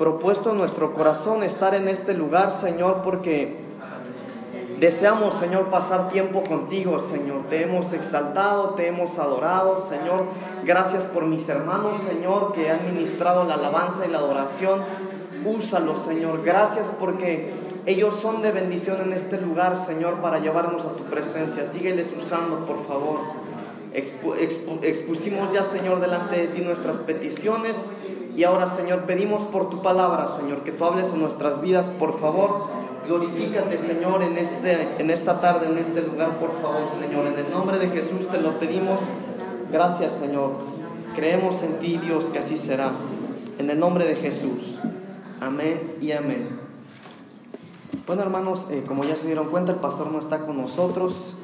propuesto nuestro corazón estar en este lugar, Señor, porque deseamos, Señor, pasar tiempo contigo, Señor. Te hemos exaltado, te hemos adorado, Señor. Gracias por mis hermanos, Señor, que han ministrado la alabanza y la adoración. Úsalos, Señor. Gracias porque ellos son de bendición en este lugar, Señor, para llevarnos a tu presencia. Sígueles usando, por favor. expusimos ya, Señor, delante de ti nuestras peticiones. Y ahora, Señor, pedimos por tu palabra, Señor, que tú hables en nuestras vidas, por favor. Glorifícate, Señor, en, este, en esta tarde, en este lugar, por favor, Señor. En el nombre de Jesús te lo pedimos. Gracias, Señor. Creemos en ti, Dios, que así será. En el nombre de Jesús. Amén y amén. Bueno, hermanos, eh, como ya se dieron cuenta, el pastor no está con nosotros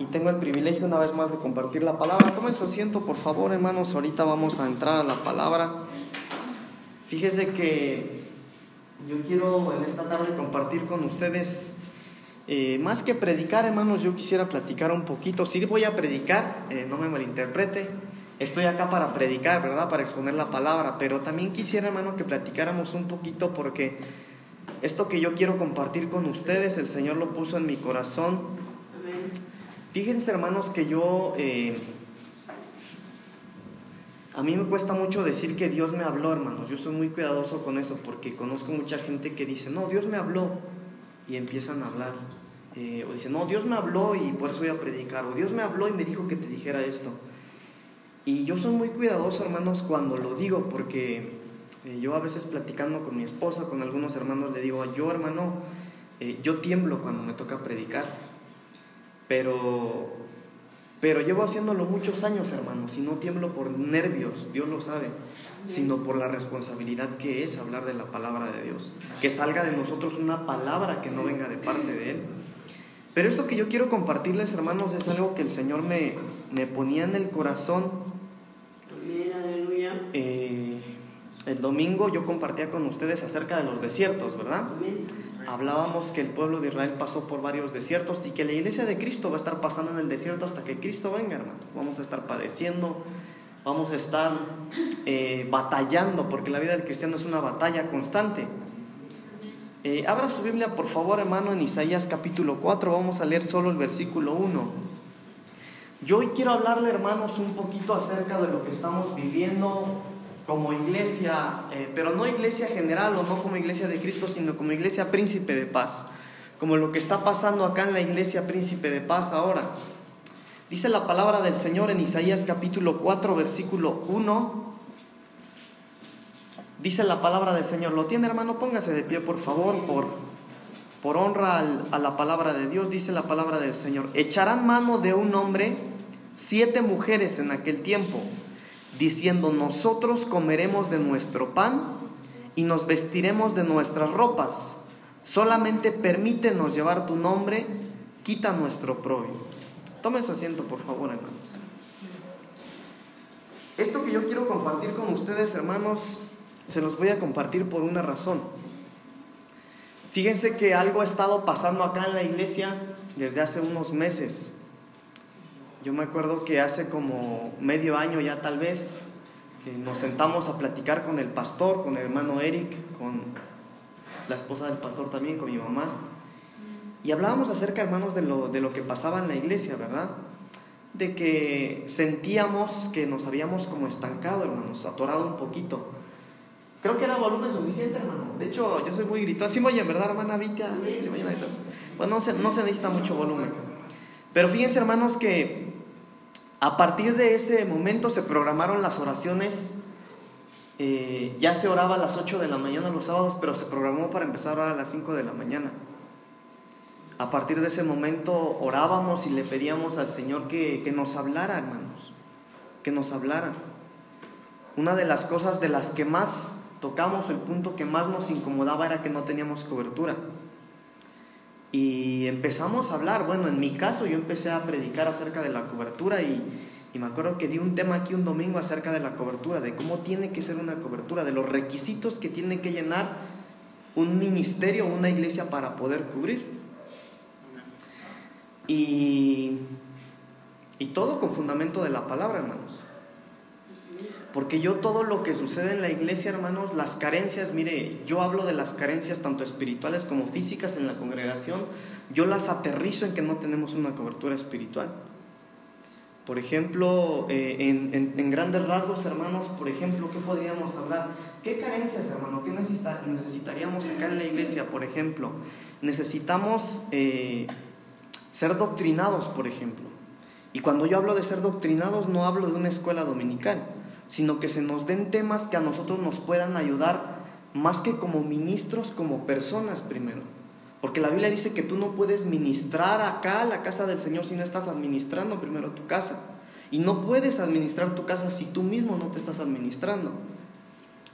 y tengo el privilegio una vez más de compartir la palabra. Tomen su asiento, por favor, hermanos. Ahorita vamos a entrar a la palabra. Fíjese que yo quiero en esta tarde compartir con ustedes, eh, más que predicar, hermanos, yo quisiera platicar un poquito. Sí voy a predicar, eh, no me malinterprete. Estoy acá para predicar, ¿verdad? Para exponer la palabra, pero también quisiera, hermano, que platicáramos un poquito porque esto que yo quiero compartir con ustedes, el Señor lo puso en mi corazón. Fíjense, hermanos, que yo... Eh, a mí me cuesta mucho decir que Dios me habló, hermanos. Yo soy muy cuidadoso con eso porque conozco mucha gente que dice, no, Dios me habló. Y empiezan a hablar. Eh, o dicen, no, Dios me habló y por eso voy a predicar. O Dios me habló y me dijo que te dijera esto. Y yo soy muy cuidadoso, hermanos, cuando lo digo porque eh, yo a veces platicando con mi esposa, con algunos hermanos, le digo, yo hermano, yo tiemblo cuando me toca predicar. Pero pero llevo haciéndolo muchos años, hermanos, y no tiemblo por nervios, Dios lo sabe, sino por la responsabilidad que es hablar de la palabra de Dios. Que salga de nosotros una palabra que no venga de parte de Él. Pero esto que yo quiero compartirles, hermanos, es algo que el Señor me, me ponía en el corazón. Eh, el domingo yo compartía con ustedes acerca de los desiertos, ¿verdad? Hablábamos que el pueblo de Israel pasó por varios desiertos y que la iglesia de Cristo va a estar pasando en el desierto hasta que Cristo venga, hermano. Vamos a estar padeciendo, vamos a estar eh, batallando, porque la vida del cristiano es una batalla constante. Eh, abra su Biblia, por favor, hermano, en Isaías capítulo 4. Vamos a leer solo el versículo 1. Yo hoy quiero hablarle, hermanos, un poquito acerca de lo que estamos viviendo como iglesia, eh, pero no iglesia general o no como iglesia de Cristo, sino como iglesia príncipe de paz, como lo que está pasando acá en la iglesia príncipe de paz ahora. Dice la palabra del Señor en Isaías capítulo 4, versículo 1. Dice la palabra del Señor, ¿lo tiene hermano? Póngase de pie por favor, por, por honra a la palabra de Dios. Dice la palabra del Señor, echarán mano de un hombre siete mujeres en aquel tiempo diciendo, nosotros comeremos de nuestro pan y nos vestiremos de nuestras ropas. Solamente permítenos llevar tu nombre, quita nuestro propio. Tome su asiento, por favor, hermanos. Esto que yo quiero compartir con ustedes, hermanos, se los voy a compartir por una razón. Fíjense que algo ha estado pasando acá en la iglesia desde hace unos meses. Yo me acuerdo que hace como medio año ya tal vez nos sentamos a platicar con el pastor, con el hermano Eric, con la esposa del pastor también, con mi mamá. Y hablábamos acerca, hermanos, de lo, de lo que pasaba en la iglesia, ¿verdad? De que sentíamos que nos habíamos como estancado, hermanos, atorado un poquito. Creo que era volumen suficiente, hermano. De hecho, yo soy muy gritón. Sí, oye, ¿verdad, hermana Vitia? Sí, sí, Pues no se, no se necesita mucho volumen. Pero fíjense, hermanos, que a partir de ese momento se programaron las oraciones. Eh, ya se oraba a las 8 de la mañana los sábados, pero se programó para empezar a las 5 de la mañana. A partir de ese momento orábamos y le pedíamos al Señor que, que nos hablara, hermanos, que nos hablara. Una de las cosas de las que más tocamos, el punto que más nos incomodaba era que no teníamos cobertura. Y empezamos a hablar, bueno, en mi caso yo empecé a predicar acerca de la cobertura y, me acuerdo que di un tema aquí un domingo acerca de la cobertura, de cómo tiene que ser una cobertura, de los requisitos que tiene que llenar un ministerio o una iglesia para poder cubrir. Y, y todo con fundamento de la palabra, hermanos. Porque yo todo lo que sucede en la iglesia, hermanos, las carencias, mire, yo hablo de las carencias tanto espirituales como físicas en la congregación, yo las aterrizo en que no tenemos una cobertura espiritual. Por ejemplo, eh, en, grandes rasgos, hermanos, por ejemplo, ¿qué podríamos hablar? ¿Qué carencias, hermano? ¿Qué necesitaríamos acá en la iglesia, por ejemplo? Necesitamos eh, ser doctrinados, por ejemplo. Y cuando yo hablo de ser doctrinados, no hablo de una escuela dominical, sino que se nos den temas que a nosotros nos puedan ayudar más que como ministros, como personas primero. Porque la Biblia dice que tú no puedes ministrar acá la casa del Señor si no estás administrando primero tu casa. Y no puedes administrar tu casa si tú mismo no te estás administrando.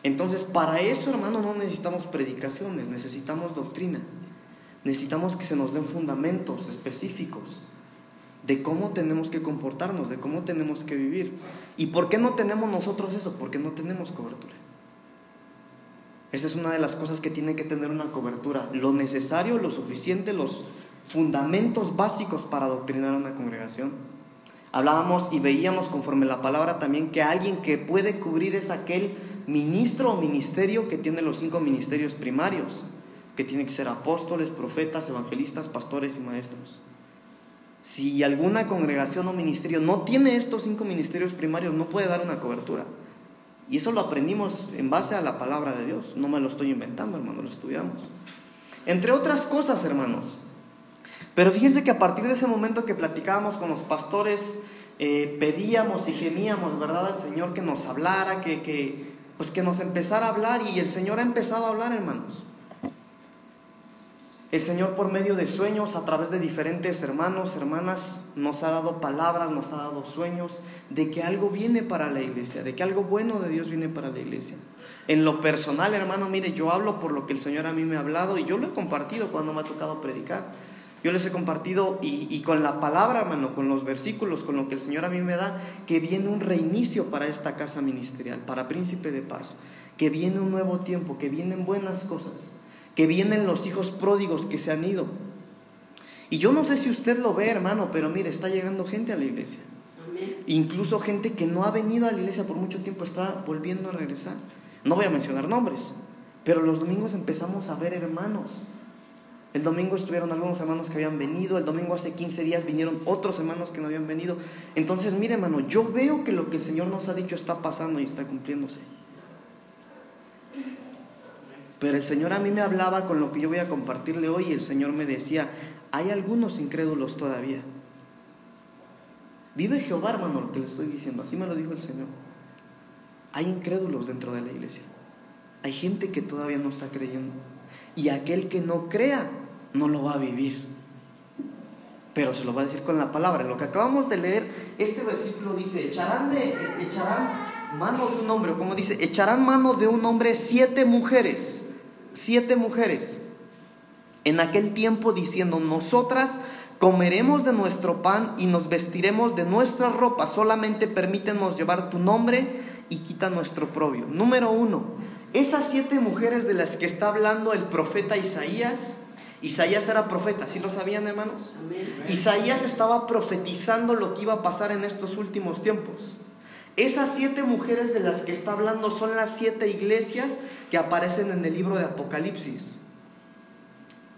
Entonces, para eso, hermano, no necesitamos predicaciones, necesitamos doctrina. Necesitamos que se nos den fundamentos específicos de cómo tenemos que comportarnos, de cómo tenemos que vivir. ¿Y por qué no tenemos nosotros eso? Porque no tenemos cobertura. Esa es una de las cosas que tiene que tener una cobertura. Lo necesario, lo suficiente, los fundamentos básicos para adoctrinar a una congregación. Hablábamos y veíamos conforme la palabra también que alguien que puede cubrir es aquel ministro o ministerio que tiene los cinco ministerios primarios, que tiene que ser apóstoles, profetas, evangelistas, pastores y maestros. Si alguna congregación o ministerio no tiene estos cinco ministerios primarios, no puede dar una cobertura. Y eso lo aprendimos en base a la palabra de Dios. No me lo estoy inventando, hermano, lo estudiamos. Entre otras cosas, hermanos. Pero fíjense que a partir de ese momento que platicábamos con los pastores, eh, pedíamos y gemíamos, ¿verdad?, al Señor que nos hablara, que, que, pues que nos empezara a hablar. Y el Señor ha empezado a hablar, hermanos. El Señor por medio de sueños, a través de diferentes hermanos, hermanas, nos ha dado palabras, nos ha dado sueños de que algo viene para la iglesia, de que algo bueno de Dios viene para la iglesia. En lo personal, hermano, mire, yo hablo por lo que el Señor a mí me ha hablado y yo lo he compartido cuando me ha tocado predicar. Yo les he compartido y, con la palabra, hermano, con los versículos, con lo que el Señor a mí me da, que viene un reinicio para esta casa ministerial, para Príncipe de Paz, que viene un nuevo tiempo, que vienen buenas cosas que vienen los hijos pródigos que se han ido. Y yo no sé si usted lo ve, hermano, pero mire, está llegando gente a la iglesia. Incluso gente que no ha venido a la iglesia por mucho tiempo está volviendo a regresar. No voy a mencionar nombres, pero los domingos empezamos a ver hermanos. El domingo estuvieron algunos hermanos que habían venido, el domingo hace 15 días vinieron otros hermanos que no habían venido. Entonces, mire hermano, yo veo que lo que el Señor nos ha dicho está pasando y está cumpliéndose. Pero el Señor a mí me hablaba con lo que yo voy a compartirle hoy y el Señor me decía, hay algunos incrédulos todavía. Vive Jehová, hermano, lo que le estoy diciendo. Así me lo dijo el Señor. Hay incrédulos dentro de la iglesia. Hay gente que todavía no está creyendo. Y aquel que no crea, no lo va a vivir. Pero se lo va a decir con la palabra. Lo que acabamos de leer, este versículo dice, echarán, de, echarán mano de un hombre, como dice, echarán mano de un hombre siete mujeres siete mujeres en aquel tiempo diciendo, nosotras comeremos de nuestro pan y nos vestiremos de nuestra ropa, solamente permítenos llevar tu nombre y quita nuestro propio. Número uno, esas siete mujeres de las que está hablando el profeta Isaías, Isaías era profeta, ¿sí lo sabían hermanos? Isaías estaba profetizando lo que iba a pasar en estos últimos tiempos. Esas siete mujeres de las que está hablando son las siete iglesias que aparecen en el libro de Apocalipsis.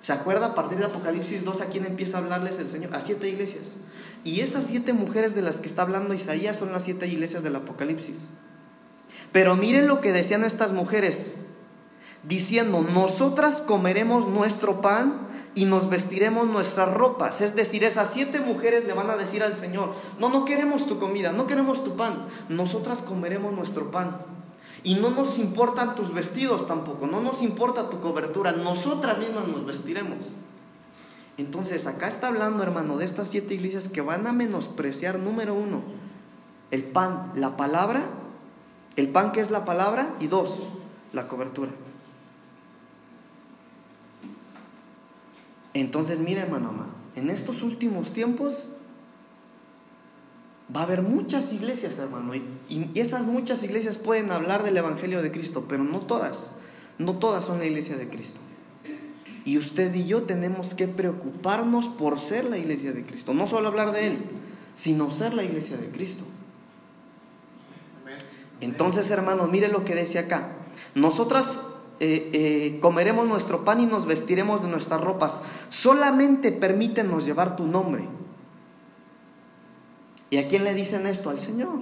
¿Se acuerda a partir de Apocalipsis 2 a quién empieza a hablarles el Señor? A siete iglesias. Y esas siete mujeres de las que está hablando Isaías son las siete iglesias del Apocalipsis. Pero miren lo que decían estas mujeres, diciendo, nosotras comeremos nuestro pan y nos vestiremos nuestras ropas. Es decir, esas siete mujeres le van a decir al Señor, no, no queremos tu comida, no queremos tu pan, nosotras comeremos nuestro pan. Y no nos importan tus vestidos tampoco, no nos importa tu cobertura, nosotras mismas nos vestiremos. Entonces, acá está hablando, hermano, de estas siete iglesias que van a menospreciar, número uno, el pan, la palabra, el pan que es la palabra, y dos, la cobertura. Entonces, mire, hermano, en estos últimos tiempos va a haber muchas iglesias, hermano, y, esas muchas iglesias pueden hablar del Evangelio de Cristo, pero no todas, no todas son la iglesia de Cristo. Y usted y yo tenemos que preocuparnos por ser la iglesia de Cristo, no solo hablar de Él, sino ser la iglesia de Cristo. Entonces, hermanos, mire lo que dice acá. Nosotras eh, eh, comeremos nuestro pan y nos vestiremos de nuestras ropas. Solamente permítenos llevar tu nombre. ¿Y a quién le dicen esto? Al Señor.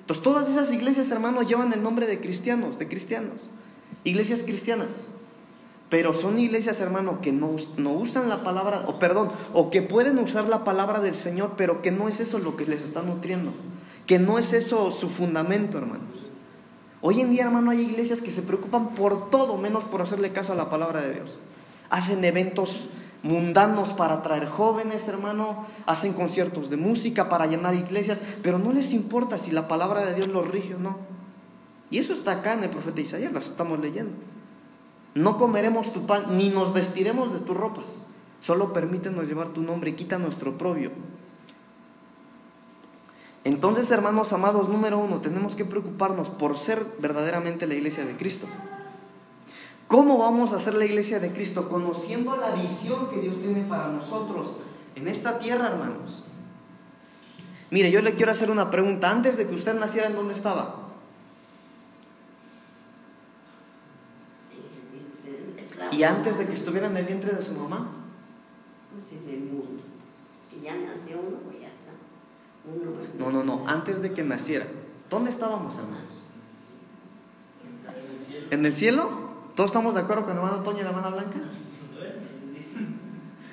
Entonces todas esas iglesias, hermanos, llevan el nombre de cristianos, de cristianos. Iglesias cristianas. Pero son iglesias, hermano, que no, no, usan la palabra, o perdón, o que pueden usar la palabra del Señor, pero que no es eso lo que les está nutriendo. Que no es eso su fundamento, hermanos. Hoy en día, hermano, hay iglesias que se preocupan por todo menos por hacerle caso a la palabra de Dios. Hacen eventos mundanos para atraer jóvenes, hermano, hacen conciertos de música para llenar iglesias, pero no les importa si la palabra de Dios los rige o no. Y eso está acá en el profeta Isaías, lo estamos leyendo. No comeremos tu pan, ni nos vestiremos de tus ropas. Solo permítenos llevar tu nombre quita nuestro propio. Entonces, hermanos amados, número uno, tenemos que preocuparnos por ser verdaderamente la iglesia de Cristo. ¿Cómo vamos a ser la iglesia de Cristo? Conociendo la visión que Dios tiene para nosotros en esta tierra, hermanos. Mire, yo le quiero hacer una pregunta. Antes de que usted naciera, ¿en dónde estaba? ¿Y antes de que estuviera en el vientre de su mamá? No, no, no, antes de que naciera. ¿Dónde estábamos, hermanos? ¿En el cielo? ¿Todos estamos de acuerdo con el hermano Toño y la hermana Blanca?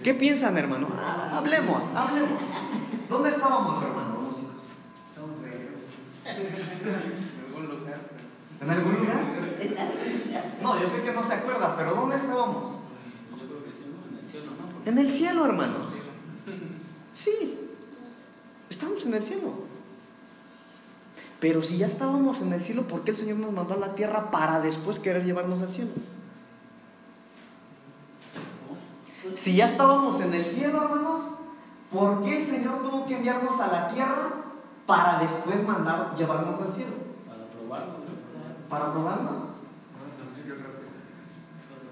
¿Qué piensan, hermano? Ah, hablemos, hablemos. ¿Dónde estábamos, hermano, ¿En algún lugar? ¿En algún lugar? No, yo sé que no se acuerda, pero ¿dónde estábamos? Yo creo que sí, en el cielo, ¿no? En el cielo, hermanos. Sí, estamos en el cielo. Pero si ya estábamos en el cielo, ¿por qué el Señor nos mandó a la tierra para después querer llevarnos al cielo? Si ya estábamos en el cielo, hermanos, ¿por qué el Señor tuvo que enviarnos a la tierra para después mandar llevarnos al cielo? Para probarnos. ¿Para probarnos?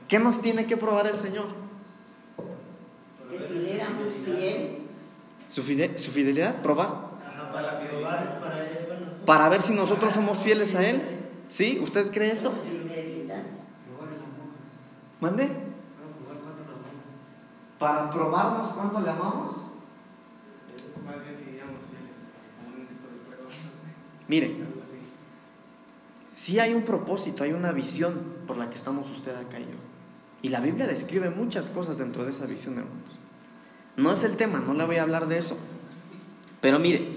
¿Qué nos tiene que probar el Señor? Que si éramos fiel. ¿Su, fidelidad? ¿Probar? para probar, para para ver si nosotros somos fieles a Él. ¿Sí? ¿Usted cree eso? ¿Mande? Para probarnos cuánto le amamos. Mire, sí hay un propósito, hay una visión por la que estamos usted acá y yo. Y la Biblia describe muchas cosas dentro de esa visión, hermanos. No es el tema, no le voy a hablar de eso. Pero mire,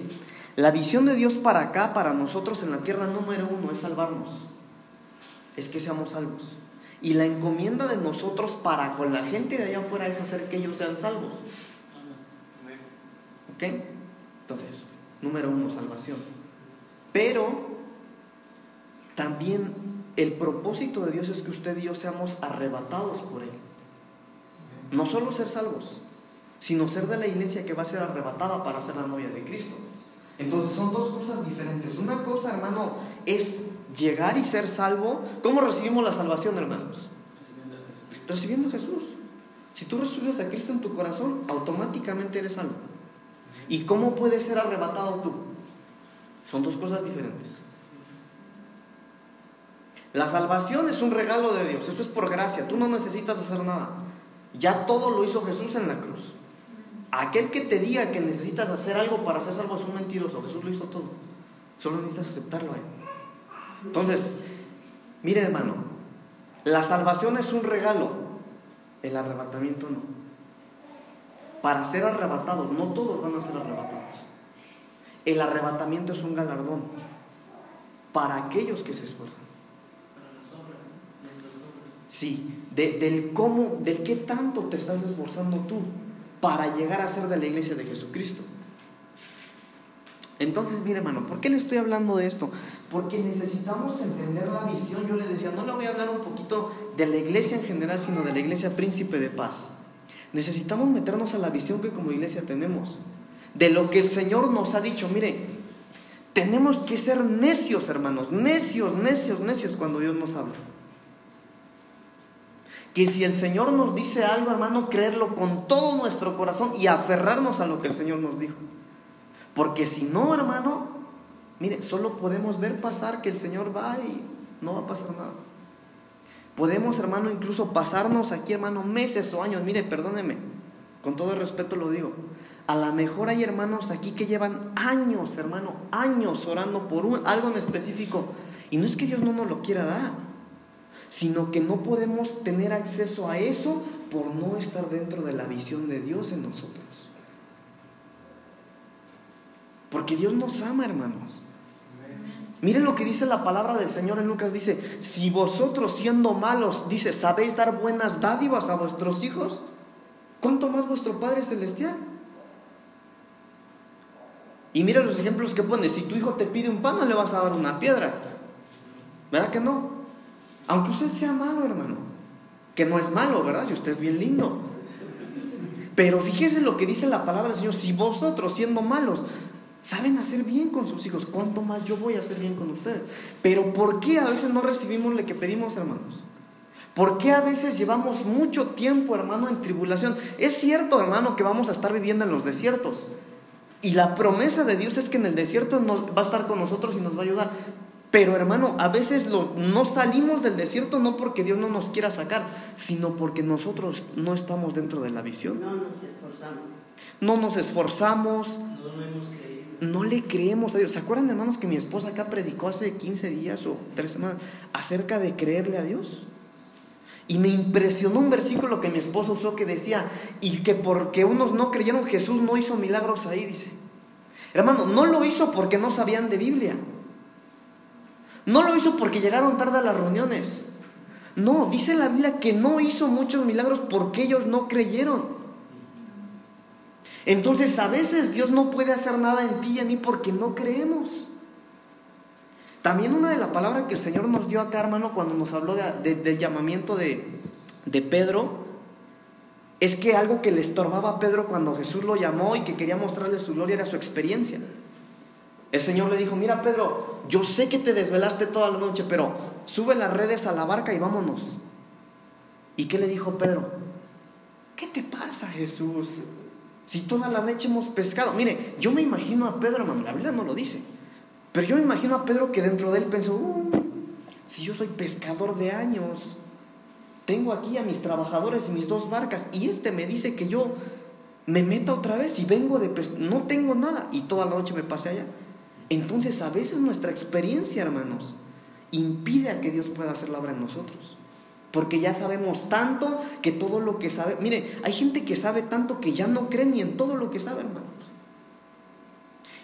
la visión de Dios para acá, para nosotros en la tierra número uno, es salvarnos. Es que seamos salvos. Y la encomienda de nosotros para con la gente de allá afuera es hacer que ellos sean salvos. ¿Ok? Entonces, número uno, salvación. Pero también el propósito de Dios es que usted y yo seamos arrebatados por Él. No solo ser salvos, sino ser de la iglesia que va a ser arrebatada para ser la novia de Cristo. Entonces son dos cosas diferentes. Una cosa, hermano, es llegar y ser salvo. ¿Cómo recibimos la salvación, hermanos? Recibiendo a Jesús. Si tú recibes a Cristo en tu corazón, automáticamente eres salvo. ¿Y cómo puedes ser arrebatado tú? Son dos cosas diferentes. La salvación es un regalo de Dios, eso es por gracia, tú no necesitas hacer nada. Ya todo lo hizo Jesús en la cruz. Aquel que te diga que necesitas hacer algo para ser salvo es un mentiroso. Jesús lo hizo todo. Solo necesitas aceptarlo a Él. Entonces, mire hermano, la salvación es un regalo, el arrebatamiento no. Para ser arrebatados, no todos van a ser arrebatados. El arrebatamiento es un galardón para aquellos que se esfuerzan. Para las obras, nuestras obras. Sí, del cómo, del qué tanto te estás esforzando tú para llegar a ser de la iglesia de Jesucristo. Entonces, mire hermano, ¿por qué le estoy hablando de esto? Porque necesitamos entender la visión. Yo le decía, no le voy a hablar un poquito de la iglesia en general, sino de la iglesia príncipe de paz. Necesitamos meternos a la visión que como iglesia tenemos. De lo que el Señor nos ha dicho. Mire, tenemos que ser necios, hermanos. Necios, necios, necios cuando Dios nos habla que si el Señor nos dice algo, hermano, creerlo con todo nuestro corazón y aferrarnos a lo que el Señor nos dijo. Porque si no, hermano, Mire, solo podemos ver pasar que el Señor va y no va a pasar nada. Podemos, hermano, incluso pasarnos aquí, hermano, meses o años. Mire, perdóneme, con todo el respeto lo digo. A lo mejor hay hermanos aquí que llevan años, hermano, años orando por un, algo en específico. Y no es que Dios no nos lo quiera dar, sino que no podemos tener acceso a eso por no estar dentro de la visión de Dios en nosotros. Porque Dios nos ama, hermanos. Miren lo que dice la palabra del Señor en Lucas. Dice, si vosotros siendo malos, dice, sabéis dar buenas dádivas a vuestros hijos, ¿cuánto más vuestro Padre Celestial? Y mira los ejemplos que pone. Si tu hijo te pide un pan, no le vas a dar una piedra. ¿Verdad que no? Aunque usted sea malo, hermano. Que no es malo, ¿verdad? Si usted es bien lindo. Pero fíjese lo que dice la palabra del Señor. Si vosotros, siendo malos, saben hacer bien con sus hijos, ¿cuánto más yo voy a hacer bien con ustedes? Pero ¿por qué a veces no recibimos lo que pedimos, hermanos? ¿Por qué a veces llevamos mucho tiempo, hermano, en tribulación? Es cierto, hermano, que vamos a estar viviendo en los desiertos. Y la promesa de Dios es que en el desierto nos, va a estar con nosotros y nos va a ayudar. Pero hermano, a veces no salimos del desierto no porque Dios no nos quiera sacar, sino porque nosotros no estamos dentro de la visión. No nos esforzamos. No nos esforzamos. No, le creemos a Dios. ¿Se acuerdan, hermanos, que mi esposa acá predicó hace 15 días o 3 semanas acerca de creerle a Dios? Y me impresionó un versículo que mi esposa usó que decía, y que porque unos no creyeron, Jesús no hizo milagros ahí, dice. Hermano, no lo hizo porque no sabían de Biblia. No lo hizo porque llegaron tarde a las reuniones. No, dice la Biblia que no hizo muchos milagros porque ellos no creyeron. Entonces a veces Dios no puede hacer nada en ti y en mí porque no creemos. También una de las palabras que el Señor nos dio acá, hermano, cuando nos habló del llamamiento de, de Pedro, es que algo que le estorbaba a Pedro cuando Jesús lo llamó y que quería mostrarle su gloria era su experiencia. El Señor le dijo, mira Pedro, yo sé que te desvelaste toda la noche, pero sube las redes a la barca y vámonos. ¿Y qué le dijo Pedro? ¿Qué te pasa Jesús? Si toda la noche hemos pescado. Mire, yo me imagino a Pedro, la Biblia no lo dice. Pero yo me imagino a Pedro que dentro de él pensó, uh, si yo soy pescador de años, tengo aquí a mis trabajadores y mis dos barcas, y este me dice que yo me meta otra vez y vengo de pescar, no tengo nada, y toda la noche me pase allá. Entonces a veces nuestra experiencia, hermanos, impide a que Dios pueda hacer la obra en nosotros. Porque ya sabemos tanto que todo lo que sabe, mire, hay gente que sabe tanto que ya no cree ni en todo lo que sabe, hermano.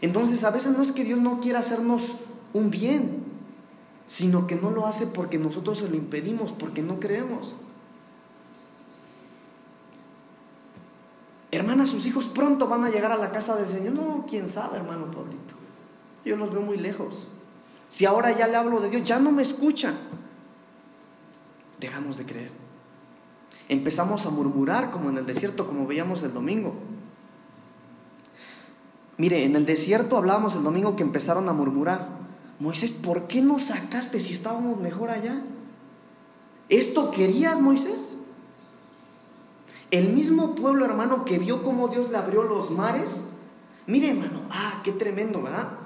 Entonces a veces no es que Dios no quiera hacernos un bien, sino que no lo hace porque nosotros se lo impedimos, porque no creemos. Hermana, sus hijos pronto van a llegar a la casa del Señor. No, quién sabe, hermano Pablito. Yo los veo muy lejos. Si ahora ya le hablo de Dios, ya no me escuchan. Dejamos de creer. Empezamos a murmurar como en el desierto, como veíamos el domingo. Mire, en el desierto hablábamos el domingo que empezaron a murmurar. Moisés, ¿por qué nos sacaste si estábamos mejor allá? ¿Esto querías, Moisés? El mismo pueblo, hermano, que vio cómo Dios le abrió los mares. Mire, hermano, ah, qué tremendo, ¿verdad?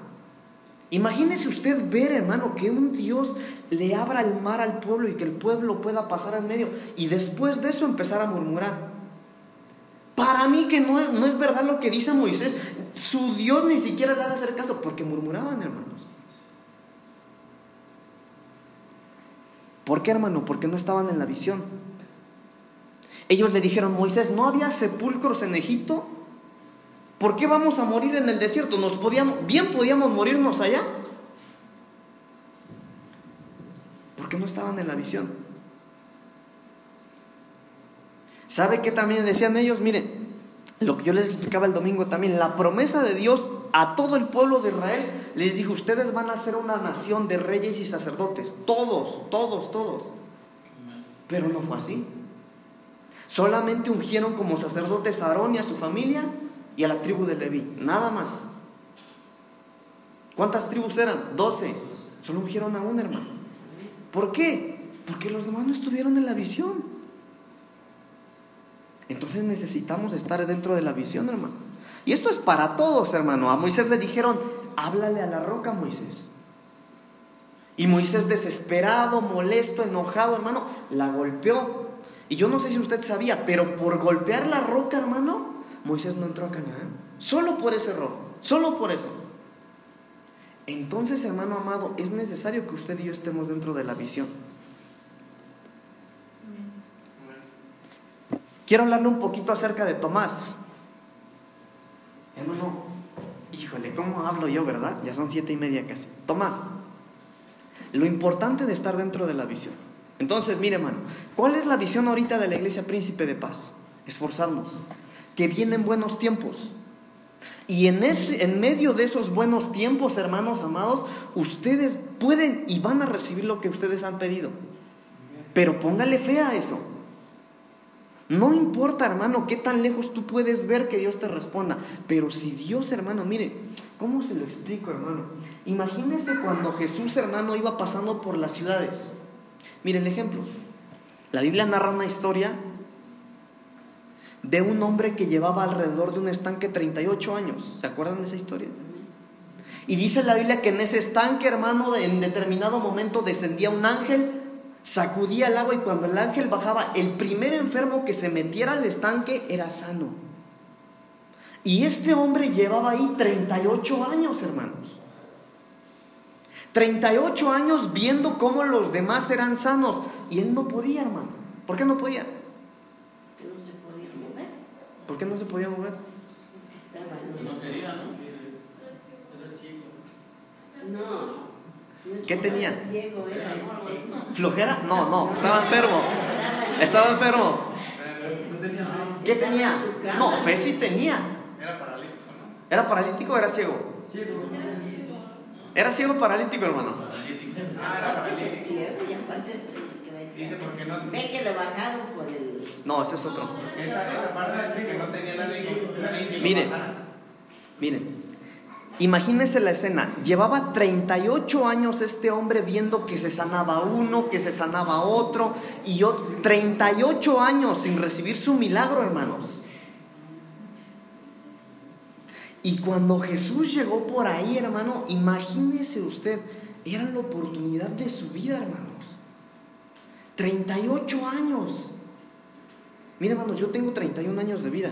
Imagínese usted ver, hermano, que un Dios le abra el mar al pueblo y que el pueblo pueda pasar en medio y después de eso empezar a murmurar. Para mí que no, no es verdad lo que dice Moisés, su Dios ni siquiera le ha de hacer caso porque murmuraban, hermanos. ¿Por qué, hermano? Porque no estaban en la visión. Ellos le dijeron, Moisés, ¿no había sepulcros en Egipto? ¿Por qué vamos a morir en el desierto? Nos podíamos, bien podíamos morirnos allá. Porque no estaban en la visión. ¿Sabe qué también decían ellos? Miren, lo que yo les explicaba el domingo también, la promesa de Dios a todo el pueblo de Israel, les dijo, ustedes van a ser una nación de reyes y sacerdotes, todos, todos, todos. Pero no fue así. Solamente ungieron como sacerdotes a Aarón y a su familia y a la tribu de Leví, nada más. ¿Cuántas tribus eran? Doce. Solo ungieron a un hermano. ¿Por qué? Porque los demás no estuvieron en la visión. Entonces necesitamos estar dentro de la visión, hermano. Y esto es para todos, hermano. A Moisés le dijeron, háblale a la roca, Moisés. Y Moisés desesperado, molesto, enojado, hermano, la golpeó. Y yo no sé si usted sabía, pero por golpear la roca, hermano, Moisés no entró a Canaán. Solo por ese error, solo por eso. Entonces, hermano amado, es necesario que usted y yo estemos dentro de la visión. Quiero hablarle un poquito acerca de Tomás. Hermano, híjole, ¿cómo hablo yo, verdad? Ya son siete y media casi. Tomás, lo importante de estar dentro de la visión. Entonces, mire, hermano, ¿cuál es la visión ahorita de la iglesia Príncipe de Paz? Esforzarnos, que vienen buenos tiempos. Y en, ese, en medio de esos buenos tiempos, hermanos amados, ustedes pueden y van a recibir lo que ustedes han pedido. Pero póngale fe a eso. No importa, hermano, qué tan lejos tú puedes ver que Dios te responda. Pero si Dios, hermano, mire, ¿cómo se lo explico, hermano? Imagínese cuando Jesús, hermano, iba pasando por las ciudades. Mire el ejemplo. La Biblia narra una historia de un hombre que llevaba alrededor de un estanque 38 años. ¿Se acuerdan de esa historia? Y dice la Biblia que en ese estanque, hermano, en determinado momento descendía un ángel sacudía el agua y cuando el ángel bajaba, el primer enfermo que se metiera al estanque era sano. Y este hombre llevaba ahí 38 años, hermanos. 38 años viendo cómo los demás eran sanos. Y él no podía, hermano. ¿Por qué no podía? Que no se podía mover. ¿Por qué no se podía mover? Estaba No quería, ¿no? No. ¿Qué tenía? Ciego, este. ¿Flojera? No, no, estaba enfermo. Estaba enfermo. ¿Qué tenía? No, fe sí tenía. Era paralítico, ¿no? ¿Era paralítico o era ciego? Era ciego paralítico, hermanos. Ah, era paralítico. Dice porque no. Ve que lo bajaron por el. No, ese es otro. Esa, esa parte dice que no tenía nadie nadie que Miren. Miren, imagínense la escena. Llevaba 38 años este hombre viendo que se sanaba uno, que se sanaba otro, y yo 38 años sin recibir su milagro, hermanos. Y cuando Jesús llegó por ahí, hermano, imagínese usted, era la oportunidad de su vida, hermanos. 38 años. Mira, hermanos, yo tengo 31 años de vida.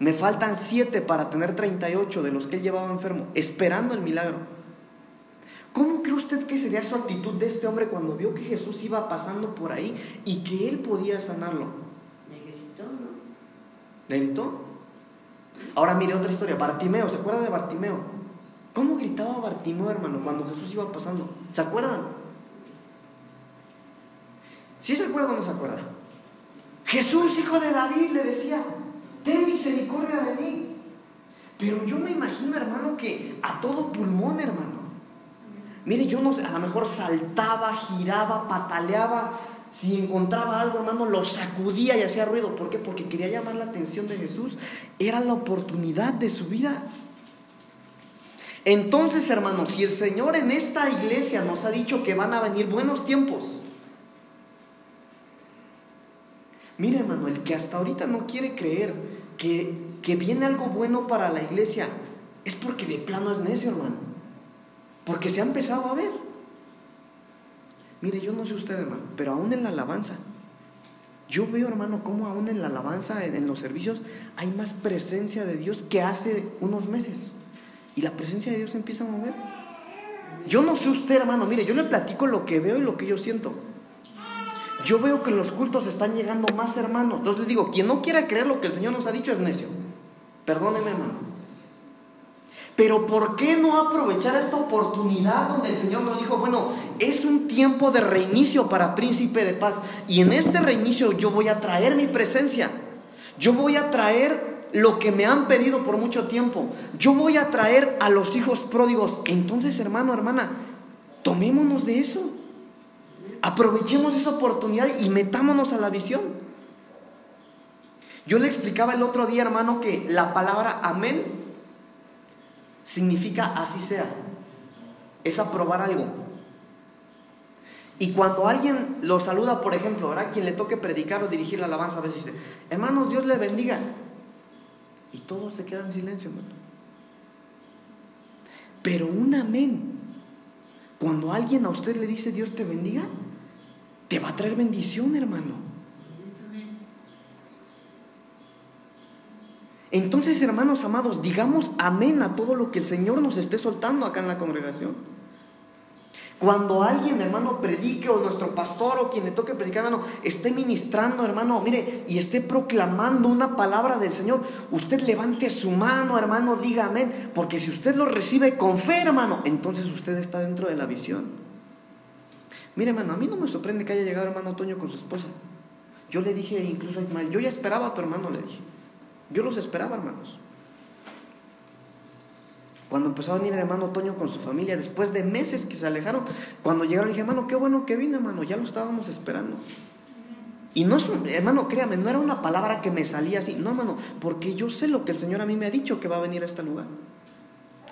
Me faltan 7 para tener 38 de los que él llevaba enfermo, esperando el milagro. ¿Cómo cree usted que sería su actitud de este hombre cuando vio que Jesús iba pasando por ahí y que él podía sanarlo? Me gritó, ¿no? ¿Le gritó? Ahora mire otra historia, Bartimeo, ¿se acuerda de Bartimeo? ¿Cómo gritaba Bartimeo, hermano, cuando Jesús iba pasando? ¿Se acuerdan? ¿Sí se acuerda o no se acuerda? Jesús, hijo de David, le decía, ten misericordia de mí. Pero yo me imagino, hermano, que a todo pulmón, hermano. Mire, yo no sé, a lo mejor saltaba, giraba, pataleaba. Si encontraba algo, hermano, lo sacudía y hacía ruido. ¿Por qué? Porque quería llamar la atención de Jesús. Era la oportunidad de su vida. Entonces, hermano, si el Señor en esta iglesia nos ha dicho que van a venir buenos tiempos, mire, hermano, el que hasta ahorita no quiere creer que, que viene algo bueno para la iglesia, es porque de plano es necio, hermano. Porque se ha empezado a ver. Mire, yo no sé usted, hermano, pero aún en la alabanza, yo veo, hermano, cómo aún en la alabanza, en los servicios, hay más presencia de Dios que hace unos meses. Y la presencia de Dios empieza a mover. Yo no sé usted, hermano, mire, yo le platico lo que veo y lo que yo siento. Yo veo que en los cultos están llegando más hermanos. Entonces le digo, quien no quiera creer lo que el Señor nos ha dicho es necio. Perdóneme, hermano. Pero ¿por qué no aprovechar esta oportunidad donde el Señor nos dijo, bueno, es un tiempo de reinicio para príncipe de paz? Y en este reinicio yo voy a traer mi presencia. Yo voy a traer lo que me han pedido por mucho tiempo. Yo voy a traer a los hijos pródigos. Entonces, hermano, hermana, tomémonos de eso. Aprovechemos esa oportunidad y metámonos a la visión. Yo le explicaba el otro día, hermano, que la palabra amén significa así sea. Es aprobar algo. Y cuando alguien lo saluda, por ejemplo, ¿verdad? Quien le toque predicar o dirigir la alabanza, a veces dice, hermanos, Dios les bendiga. Y todo se queda en silencio, hermano. Pero un amén, cuando alguien a usted le dice Dios te bendiga, te va a traer bendición, hermano. Entonces, hermanos amados, digamos amén a todo lo que el Señor nos esté soltando acá en la congregación. Cuando alguien, hermano, predique o nuestro pastor o quien le toque predicar, hermano, esté ministrando, hermano, mire, y esté proclamando una palabra del Señor, usted levante su mano, hermano, diga amén, porque si usted lo recibe con fe, hermano, entonces usted está dentro de la visión. Mire, hermano, a mí no me sorprende que haya llegado hermano Toño con su esposa. Yo le dije incluso a Ismael, yo ya esperaba a tu hermano, le dije. Yo los esperaba, hermanos. Cuando empezó a venir el hermano Toño con su familia, después de meses que se alejaron, cuando llegaron, le dije, hermano, qué bueno que vino, hermano, ya lo estábamos esperando. Y no es un, hermano, créame, no era una palabra que me salía así, no, hermano, porque yo sé lo que el Señor a mí me ha dicho que va a venir a este lugar.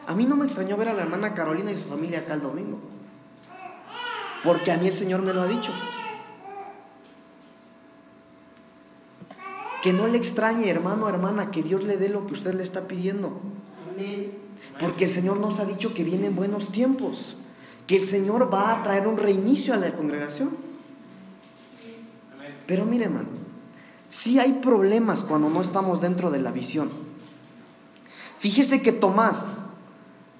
A mí no me extrañó ver a la hermana Carolina y su familia acá el domingo, porque a mí el Señor me lo ha dicho. Que no le extrañe, hermano, hermana, que Dios le dé lo que usted le está pidiendo. Porque el Señor nos ha dicho que vienen buenos tiempos, que el Señor va a traer un reinicio a la congregación. Pero mire, hermano, si hay problemas cuando no estamos dentro de la visión. Fíjese que Tomás,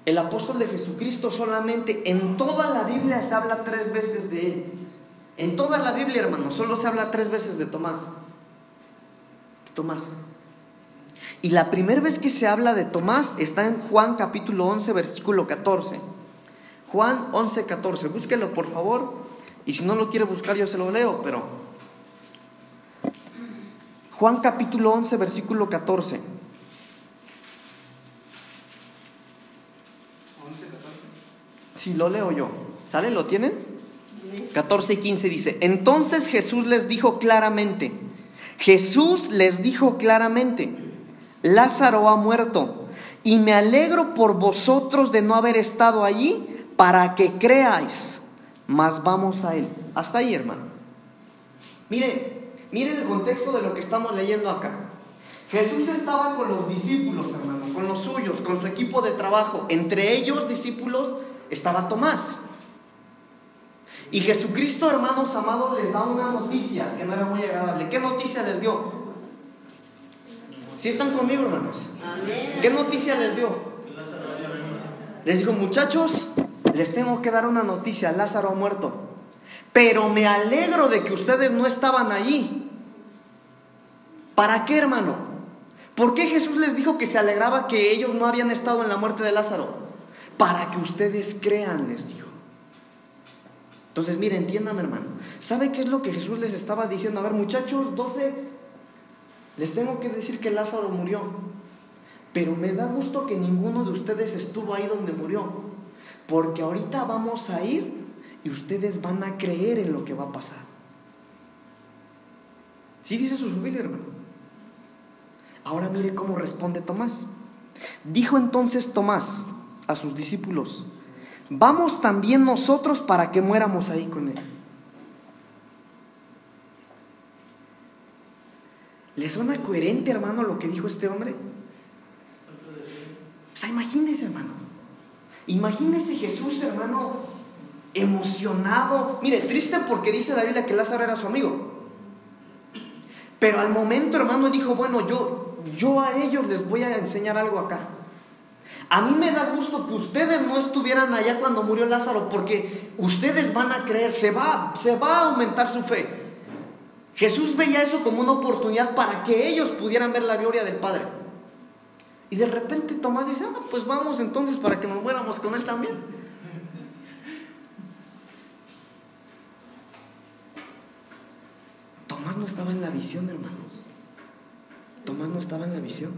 el apóstol de Jesucristo, solamente en toda la Biblia se habla tres veces de él. En toda la Biblia, hermano, solo se habla tres veces de Tomás. Tomás. Y la primera vez que se habla de Tomás está en Juan capítulo 11, versículo 14. Juan 11, 14. Búsquelo, por favor. Y si no lo quiere buscar, yo se lo leo, pero... Juan capítulo 11, versículo 14. 11, 14. Si lo leo yo. ¿Sale? ¿Lo tienen? 14 y 15 dice, entonces Jesús les dijo claramente, Jesús les dijo claramente, Lázaro ha muerto y me alegro por vosotros de no haber estado allí para que creáis, mas vamos a él. Hasta ahí, hermano. Miren, miren el contexto de lo que estamos leyendo acá. Jesús estaba con los discípulos, hermano, con los suyos, con su equipo de trabajo. Entre ellos, discípulos, estaba Tomás. Y Jesucristo, hermanos amados, les da una noticia que no era muy agradable. ¿Qué noticia les dio? Si están conmigo, hermanos. ¿Qué noticia les dio? Les dijo, muchachos, les tengo que dar una noticia. Lázaro ha muerto. Pero me alegro de que ustedes no estaban allí. ¿Para qué, hermano? ¿Por qué Jesús les dijo que se alegraba que ellos no habían estado en la muerte de Lázaro? Para que ustedes crean, les dijo. Entonces, mire, entiéndame, hermano. ¿Sabe qué es lo que Jesús les estaba diciendo? A ver, muchachos, 12, les tengo que decir que Lázaro murió. Pero me da gusto que ninguno de ustedes estuvo ahí donde murió. Porque ahorita vamos a ir y ustedes van a creer en lo que va a pasar. ¿Sí dice su Biblia, hermano? Ahora mire cómo responde Tomás. Dijo entonces Tomás a sus discípulos, vamos también nosotros para que muéramos ahí con Él. ¿Le suena coherente, hermano, lo que dijo este hombre? O sea, imagínese, hermano. Imagínese Jesús, hermano, emocionado. Mire, triste porque dice la Biblia que Lázaro era su amigo. Pero al momento, hermano, dijo, bueno, yo, yo a ellos les voy a enseñar algo acá. A mí me da gusto que ustedes no estuvieran allá cuando murió Lázaro, porque ustedes van a creer, se va, se va a aumentar su fe. Jesús veía eso como una oportunidad para que ellos pudieran ver la gloria del Padre. Y de repente Tomás dice, ah, pues vamos entonces para que nos muéramos con él también. Tomás no estaba en la visión, hermanos. Tomás no estaba en la visión.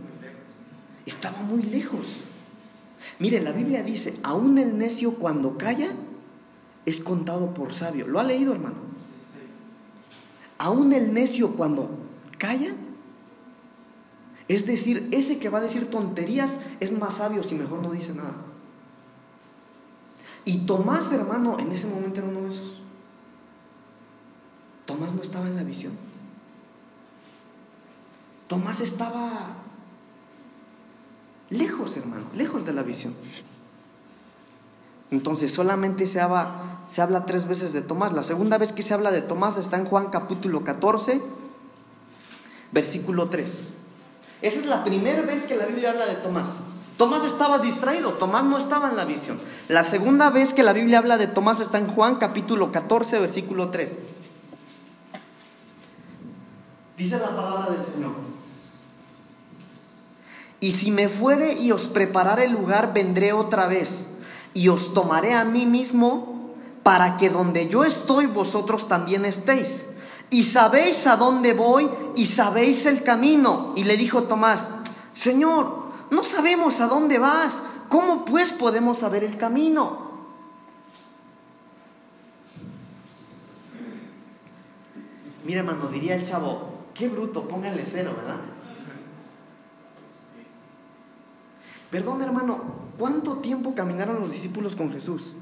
Estaba muy lejos. Mire, la Biblia dice, aún el necio cuando calla es contado por sabio. ¿Lo ha leído, hermano? Aún el necio cuando calla, es decir, ese que va a decir tonterías es más sabio si mejor no dice nada. Y Tomás, hermano, en ese momento era uno de esos. Tomás no estaba en la visión. Tomás estaba Lejos, hermano, lejos de la visión. Entonces solamente se habla, se habla tres veces de Tomás. La segunda vez que se habla de Tomás está en Juan capítulo 14, versículo 3. Esa es la primera vez que la Biblia habla de Tomás. Tomás estaba distraído, Tomás no estaba en la visión. La segunda vez que la Biblia habla de Tomás está en Juan capítulo 14, versículo 3. Dice la palabra del Señor. Y si me fuere y os preparare el lugar, vendré otra vez y os tomaré a mí mismo para que donde yo estoy vosotros también estéis. Y sabéis a dónde voy y sabéis el camino. Y le dijo Tomás, Señor, no sabemos a dónde vas. ¿Cómo pues podemos saber el camino? Mira, hermano, diría el chavo, qué bruto, póngale cero, ¿verdad? Perdón, hermano, ¿cuánto tiempo caminaron los discípulos con Jesús?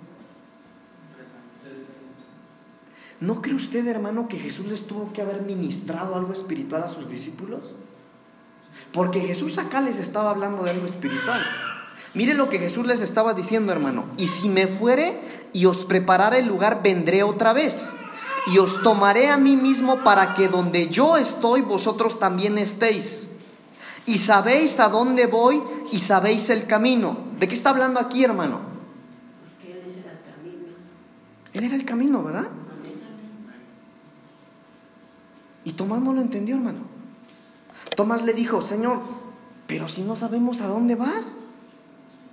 ¿No cree usted, hermano, que Jesús les tuvo que haber ministrado algo espiritual a sus discípulos? Porque Jesús acá les estaba hablando de algo espiritual. Mire lo que Jesús les estaba diciendo, hermano. Y si me fuere y os preparara el lugar, vendré otra vez. Y os tomaré a mí mismo para que donde yo estoy, vosotros también estéis. Y sabéis a dónde voy y sabéis el camino. ¿De qué está hablando aquí, hermano? Porque Él es el camino. Él era el camino, ¿verdad? Y Tomás no lo entendió, hermano. Tomás le dijo, Señor, pero si no sabemos a dónde vas,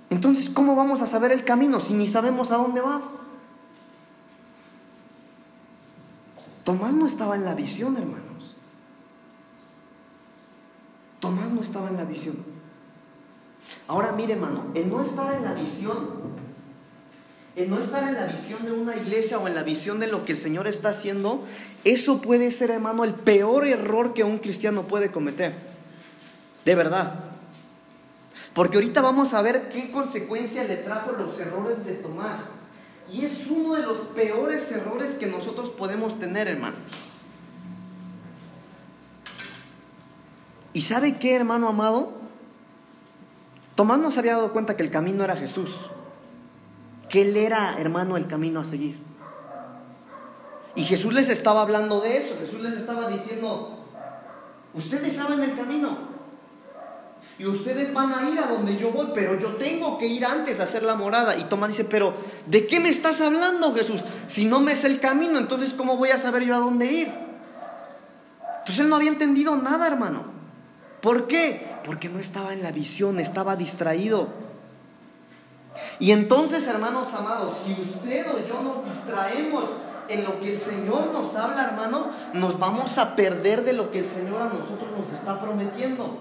entonces ¿cómo vamos a saber el camino si ni sabemos a dónde vas? Tomás no estaba en la visión, hermanos. Tomás no estaba en la visión. Ahora mire, hermano, el no estar en la visión, el no estar en la visión de una iglesia o en la visión de lo que el Señor está haciendo, eso puede ser, hermano, el peor error que un cristiano puede cometer. De verdad. Porque ahorita vamos a ver qué consecuencia le trajo los errores de Tomás. Y es uno de los peores errores que nosotros podemos tener, hermanos. ¿Y sabe qué, hermano amado? Tomás no se había dado cuenta que el camino era Jesús. Que Él era, hermano, el camino a seguir. Y Jesús les estaba hablando de eso. Jesús les estaba diciendo, ustedes saben el camino. Y ustedes van a ir a donde yo voy, pero yo tengo que ir antes a hacer la morada. Y Tomás dice, pero ¿de qué me estás hablando, Jesús? Si no me es el camino, entonces ¿cómo voy a saber yo a dónde ir? Entonces él no había entendido nada, hermano. ¿Por qué? Porque no estaba en la visión, estaba distraído. Y entonces, hermanos amados, si usted o yo nos distraemos en lo que el Señor nos habla, hermanos, nos vamos a perder de lo que el Señor a nosotros nos está prometiendo.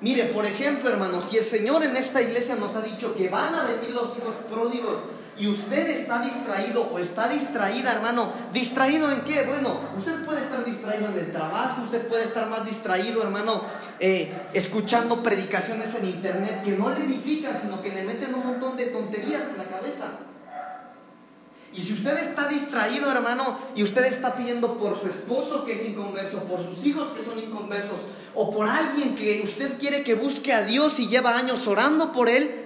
Mire, por ejemplo, hermanos, si el Señor en esta iglesia nos ha dicho que van a venir los hijos pródigos y usted está distraído o está distraída, hermano, ¿distraído en qué? Bueno, usted puede estar distraído en el trabajo, usted puede estar más distraído, hermano, eh, escuchando predicaciones en internet que no le edifican, sino que le meten un montón de tonterías en la cabeza. Y si usted está distraído, hermano, y usted está pidiendo por su esposo que es inconverso, por sus hijos que son inconversos, o por alguien que usted quiere que busque a Dios y lleva años orando por él,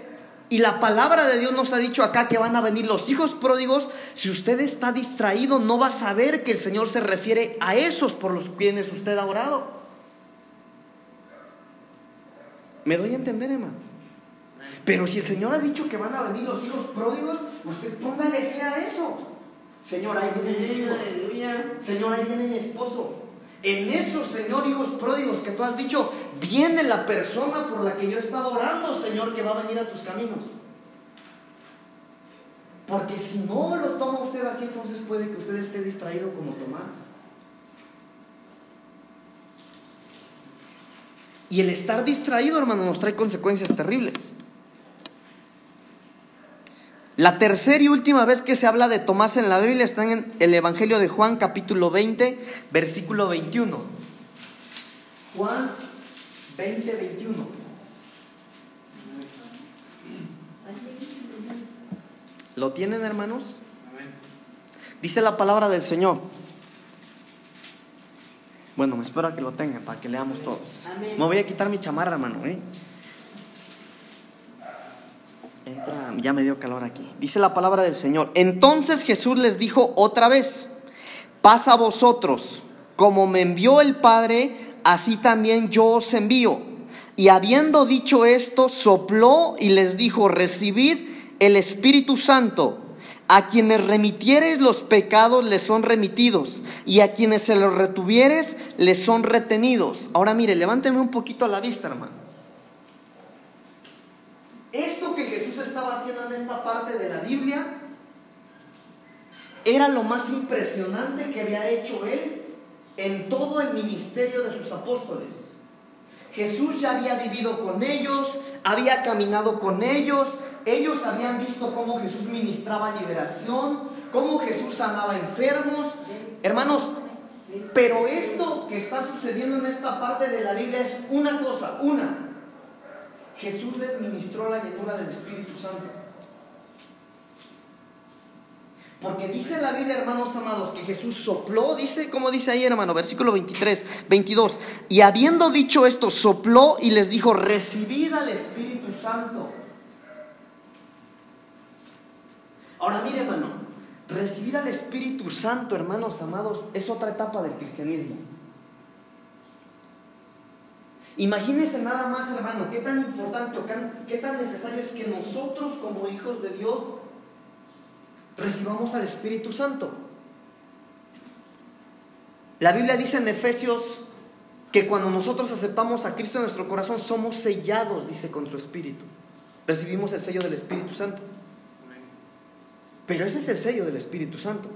y la palabra de Dios nos ha dicho acá que van a venir los hijos pródigos, si usted está distraído no va a saber que el Señor se refiere a esos por los quienes usted ha orado. ¿Me doy a entender, hermano? Pero si el Señor ha dicho que van a venir los hijos pródigos, usted póngale fe a eso. Señor, ahí vienen mis hijos. Aleluya. Señor, ahí viene mi esposo. En esos, Señor, hijos pródigos que tú has dicho, viene la persona por la que yo he estado orando, Señor, que va a venir a tus caminos. Porque si no lo toma usted así, entonces puede que usted esté distraído como Tomás. Y el estar distraído, hermano, nos trae consecuencias terribles. La tercera y última vez que se habla de Tomás en la Biblia está en el Evangelio de Juan capítulo 20, versículo 21. Juan 20, 21. ¿Lo tienen, hermanos? Dice la palabra del Señor. Bueno, me espero a que lo tengan para que leamos todos. Me voy a quitar mi chamarra, hermano. ¿eh? Ya me dio calor aquí. Dice la palabra del Señor. Entonces Jesús les dijo otra vez, pasa a vosotros, como me envió el Padre, así también yo os envío. Y habiendo dicho esto, sopló y les dijo, recibid el Espíritu Santo. A quienes remitiereis los pecados les son remitidos, y a quienes se los retuvieres les son retenidos. Ahora mire, levánteme un poquito a la vista, hermano. Esto que Jesús estaba haciendo en esta parte de la Biblia era lo más impresionante que había hecho él en todo el ministerio de sus apóstoles. Jesús ya había vivido con ellos, había caminado con ellos, ellos habían visto cómo Jesús ministraba liberación, cómo Jesús sanaba enfermos. Hermanos, pero esto que está sucediendo en esta parte de la Biblia es una cosa, una. Jesús les ministró la llenura del Espíritu Santo. Porque dice la Biblia, hermanos amados, que Jesús sopló, dice, como dice ahí, hermano, versículo 23, 22. Y habiendo dicho esto, sopló y les dijo, recibid al Espíritu Santo. Ahora mire, hermano, recibir al Espíritu Santo, hermanos amados, es otra etapa del cristianismo. Imagínense nada más, hermano, qué tan importante qué tan necesario es que nosotros como hijos de Dios recibamos al Espíritu Santo. La Biblia dice en Efesios que cuando nosotros aceptamos a Cristo en nuestro corazón somos sellados, dice, con su Espíritu. Recibimos el sello del Espíritu Santo. Pero ese es el sello del Espíritu Santo.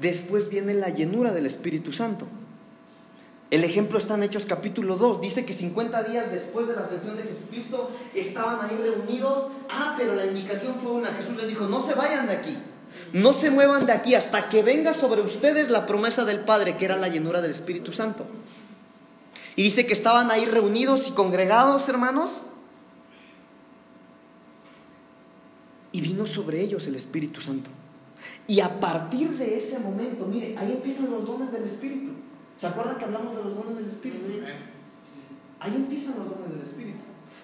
Después viene la llenura del Espíritu Santo. El ejemplo está en Hechos capítulo 2. Dice que 50 días después de la ascensión de Jesucristo estaban ahí reunidos. Ah, pero la indicación fue una. Jesús les dijo, no se vayan de aquí. No se muevan de aquí hasta que venga sobre ustedes la promesa del Padre, que era la llenura del Espíritu Santo. Y dice que estaban ahí reunidos y congregados, hermanos. Y vino sobre ellos el Espíritu Santo. Y a partir de ese momento, mire, ahí empiezan los dones del Espíritu. ¿Se acuerdan que hablamos de los dones del Espíritu? Ahí empiezan los dones del Espíritu.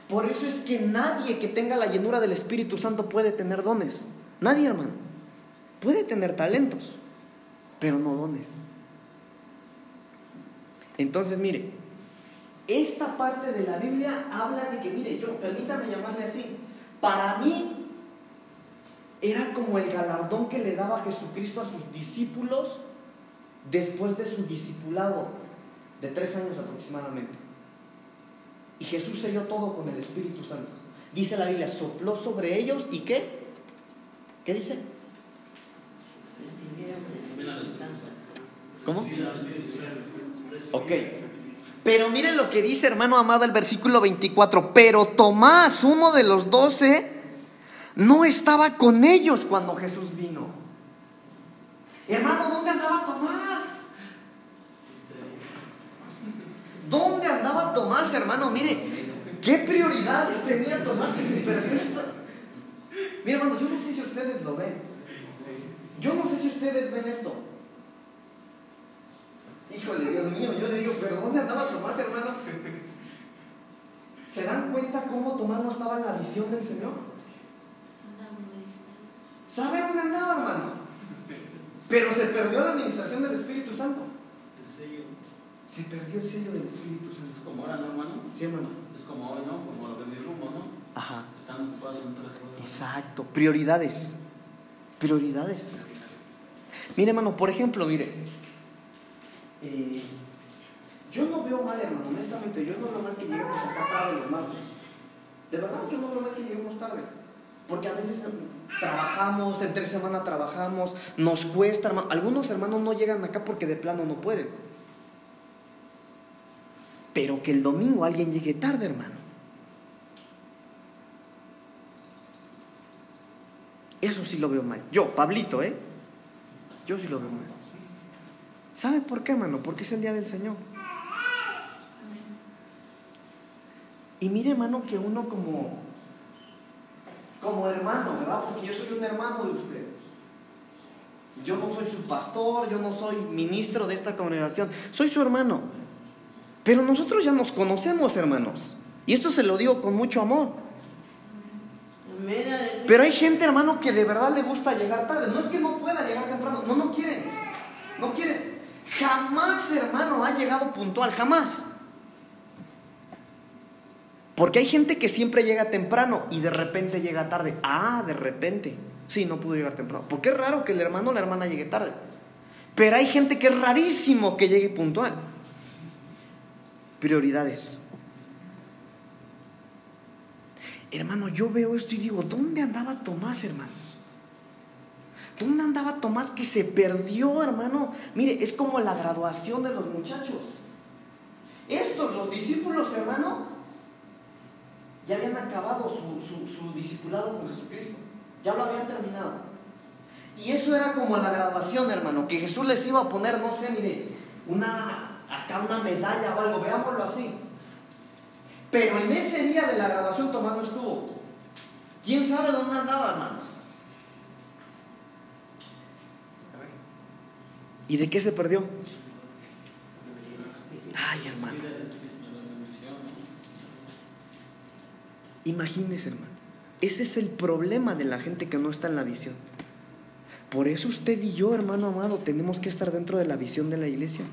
Por eso es que nadie que tenga la llenura del Espíritu Santo puede tener dones. Nadie, hermano. Puede tener talentos, pero no dones. Entonces, mire, esta parte de la Biblia habla de que, mire, yo, permítame llamarle así, para mí era como el galardón que le daba Jesucristo a sus discípulos después de su discipulado de tres años aproximadamente. Y Jesús selló todo con el Espíritu Santo. Dice la Biblia, sopló sobre ellos y qué? ¿Qué dice? ¿Cómo? Ok. Pero miren lo que dice, hermano amado, el versículo 24. Pero Tomás, uno de los doce, no estaba con ellos cuando Jesús vino. Hermano, ¿dónde andaba Tomás? ¿Dónde andaba Tomás, hermano? Mire, ¿qué prioridades tenía Tomás que se perdió? Mire, hermano, yo no sé si ustedes lo ven. Yo no sé si ustedes ven esto. Híjole, Dios mío, yo le digo, pero ¿dónde andaba Tomás, hermanos? ¿Se dan cuenta cómo Tomás no estaba en la visión del Señor? ¿Sabe dónde andaba, hermano? Pero se perdió la administración del Espíritu Santo. El sello. Se perdió el sello del Espíritu Santo. Es como ahora, ¿no, hermano? Sí, hermano. Es como hoy, ¿no? Como lo que mi rumbo, ¿no? Ajá. Están ocupados en otras cosas. Exacto. Prioridades. Prioridades. Mire, hermano, por ejemplo, mire. eh, yo no veo mal, hermano, honestamente, yo no veo mal que lleguemos acá tarde los. De verdad, yo no veo mal que lleguemos tarde. Porque a veces mm, trabajamos, entre semana trabajamos, nos cuesta, hermano. Algunos hermanos no llegan acá porque de plano no pueden. Pero que el domingo alguien llegue tarde, hermano. Eso sí lo veo mal. Yo, Pablito, ¿eh? Yo sí lo veo mal. ¿Sabe por qué, hermano? Porque es el día del Señor. Y mire, hermano, que uno como, como hermano, ¿verdad? Porque yo soy un hermano de usted. Yo no soy su pastor, yo no soy ministro de esta congregación, soy su hermano. Pero nosotros ya nos conocemos, hermanos. Y esto se lo digo con mucho amor. Pero hay gente, hermano, que de verdad le gusta llegar tarde. No es que no pueda llegar temprano, no, no quieren. No quieren. Jamás, hermano, ha llegado puntual, jamás. Porque hay gente que siempre llega temprano y de repente llega tarde. Ah, de repente. Sí, no pudo llegar temprano. Porque es raro que el hermano o la hermana llegue tarde. Pero hay gente que es rarísimo que llegue puntual. Prioridades. Hermano, yo veo esto y digo, ¿dónde andaba Tomás, hermanos? ¿Dónde andaba Tomás que se perdió, hermano? Mire, es como la graduación de los muchachos. Estos, los discípulos, hermano, ya habían acabado su, su, discipulado con Jesucristo. Ya lo habían terminado. Y eso era como la graduación, hermano, que Jesús les iba a poner, no sé, mire, una, acá una medalla o algo, veámoslo así. Pero en ese día de la graduación Tomás no estuvo. ¿Quién sabe dónde andaba, hermanos? ¿Y de qué se perdió? Ay, hermano. Imagínese, hermano. Ese es el problema de la gente que no está en la visión. Por eso usted y yo, hermano amado, tenemos que estar dentro de la visión de la iglesia.